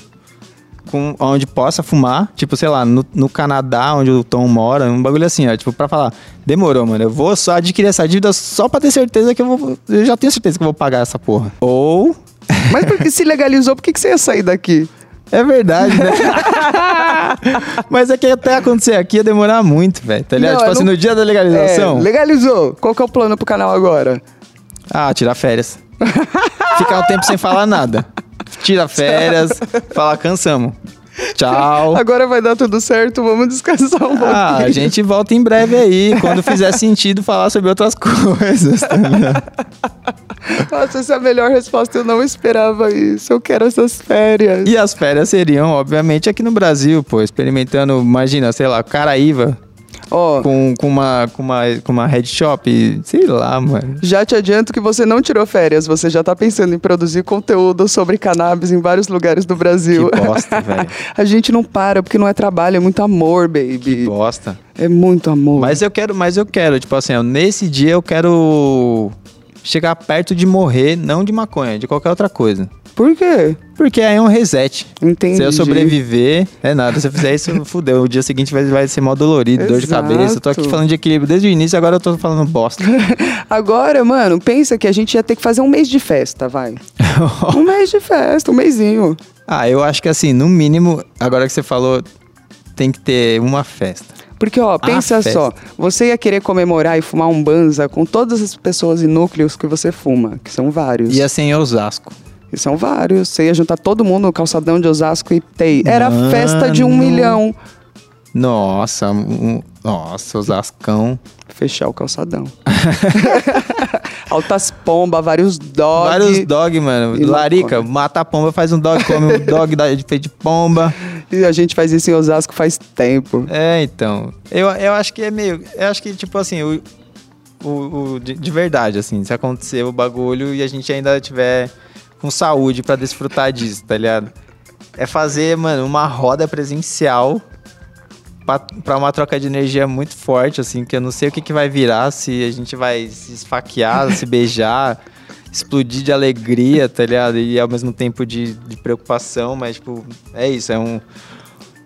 com, onde possa fumar. Tipo, sei lá, no, no Canadá, onde o Tom mora. Um bagulho assim, ó. Tipo, pra falar, demorou, mano. Eu vou só adquirir essa dívida só pra ter certeza que eu vou. Eu já tenho certeza que eu vou pagar essa porra. Ou. Mas porque se legalizou, por que, que você ia sair daqui? É verdade, né? Mas é que até acontecer aqui ia demorar muito, velho. Tá ligado? Não, tipo assim, não- no dia da legalização. É, legalizou. Qual que é o plano pro canal agora? Ah, tirar férias. Ficar um tempo sem falar nada. Tira férias, fala, cansamos. Tchau. Agora vai dar tudo certo, vamos descansar um pouquinho. Ah, a gente volta em breve aí, quando fizer sentido falar sobre outras coisas. Tá? Nossa, essa é a melhor resposta. Eu não esperava isso. Eu quero essas férias. E as férias seriam, obviamente, aqui no Brasil, pô, experimentando, imagina, sei lá, Caraíva, Ó, com, com, uma, com, uma, com uma head shop, sei lá, mano. já te adianto que você não tirou férias. Você já tá pensando em produzir conteúdo sobre cannabis em vários lugares do Brasil. Que bosta, velho. a gente não para, porque não é trabalho, é muito amor, baby. Bosta. É muito amor. Mas eu quero, mas eu quero, tipo assim, ó, nesse dia eu quero chegar perto de morrer, não de maconha, de qualquer outra coisa. Por quê? Porque aí é um reset. Entendi. Se eu sobreviver, é nada. Se eu fizer isso, fudeu. O dia seguinte vai, vai ser mó dolorido, dor de Exato. cabeça. Eu tô aqui falando de equilíbrio desde o início, agora eu tô falando bosta. Agora, mano, pensa que a gente ia ter que fazer um mês de festa, vai. um mês de festa, um mêsinho. ah, eu acho que assim, no mínimo, agora que você falou, tem que ter uma festa. Porque, ó, pensa só, você ia querer comemorar e fumar um banza com todas as pessoas e núcleos que você fuma, que são vários. Ia ser em Osasco. E são vários. Você ia juntar todo mundo no calçadão de Osasco e tei. Era Mano. festa de um milhão. Nossa, um- Nossa, Osascão. Fechar o calçadão. Altas pombas, vários dogs. Vários dog, mano. E Larica, mata a pomba, faz um dog, come um dog feito de pomba. E a gente faz isso em Osasco faz tempo. É, então. Eu, eu acho que é meio. Eu acho que, tipo assim, o. o, o- de, de verdade, assim, se acontecer o bagulho e a gente ainda tiver com saúde pra desfrutar disso, tá ligado? É fazer, mano, uma roda presencial pra, pra uma troca de energia muito forte, assim, que eu não sei o que, que vai virar, se a gente vai se esfaquear, se beijar, explodir de alegria, tá ligado? E ao mesmo tempo de, de preocupação, mas, tipo, é isso, é um.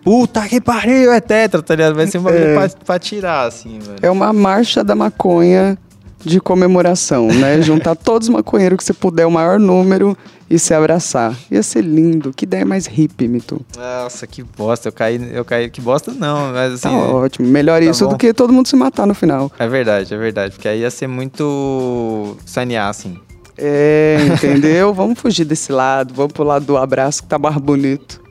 Puta que pariu, é tetra, tá ligado? Vai ser uma É. pra, pra tirar, assim, mano. É uma marcha da maconha de comemoração, né? Juntar todos os maconheiros que você puder, o maior número, e se abraçar. Ia ser lindo. Que ideia mais hippie, Mito. Nossa, que bosta, eu caí, eu caí, que bosta não, mas assim, Tá ótimo. Melhor tá isso bom. do que todo mundo se matar no final. é verdade, é verdade, porque aí ia ser muito sanear, assim. É, entendeu? vamos fugir desse lado, vamos pro lado do abraço que tá mais bonito.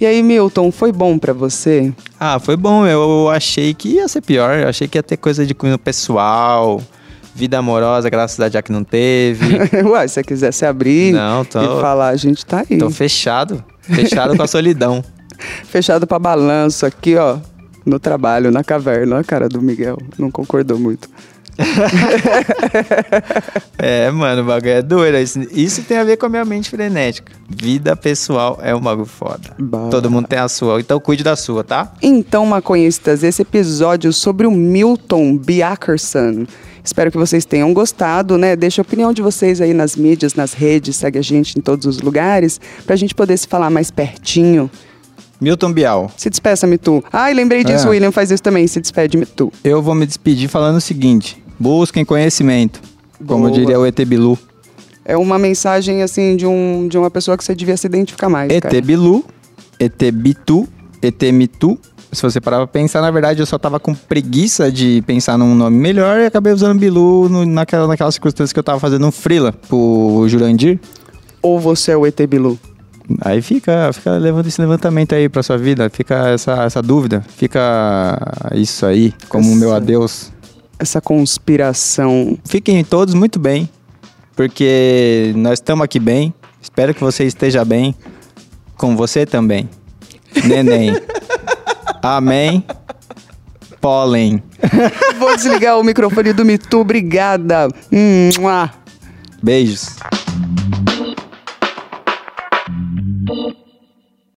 E aí, Milton, foi bom pra você? Ah, foi bom. Eu achei que ia ser pior. Eu achei que ia ter coisa de cunho pessoal, vida amorosa, graças a Jack não teve. Ué, se você quiser se abrir Não, tô- e falar, a gente tá aí. Tô fechado. Fechado com a solidão. Fechado pra balanço aqui, ó. No trabalho, na caverna. A cara do Miguel. Não concordou muito. É, mano, o bagulho é doido. Isso, isso tem a ver com a minha mente frenética. Vida pessoal é um bagulho foda. Bah. Todo mundo tem a sua, então cuide da sua, tá? Então, maconhistas, esse episódio sobre o Milton Biakerson. Espero que vocês tenham gostado, né? Deixa a opinião de vocês aí nas mídias, nas redes, segue a gente em todos os lugares, pra gente poder se falar mais pertinho. Milton Bial. Se despeça, Mitu. Ai, lembrei disso, É. o William faz isso também. Se despede, Mitu. Eu vou me despedir falando o seguinte: busquem conhecimento. Como Boa. diria o ET Bilu. É uma mensagem, assim, de, um, de uma pessoa que você devia se identificar mais, ET cara. Bilu, ET Bitu, ET Mitu. Se você parar pra pensar, na verdade eu só tava com preguiça de pensar num nome melhor e acabei usando Bilu no- naquela, naquela circunstância que eu tava fazendo um freela pro Jurandir. Ou você é o ET Bilu? Aí fica, fica levando esse levantamento aí pra sua vida, fica essa, essa dúvida, fica isso aí como o meu adeus. Essa conspiração. Fiquem todos muito bem, porque nós estamos aqui bem. Espero que você esteja bem, com você também. Neném. Amém. Pólen. Vou desligar o microfone do Mitu. Obrigada. Hum, mua. Beijos.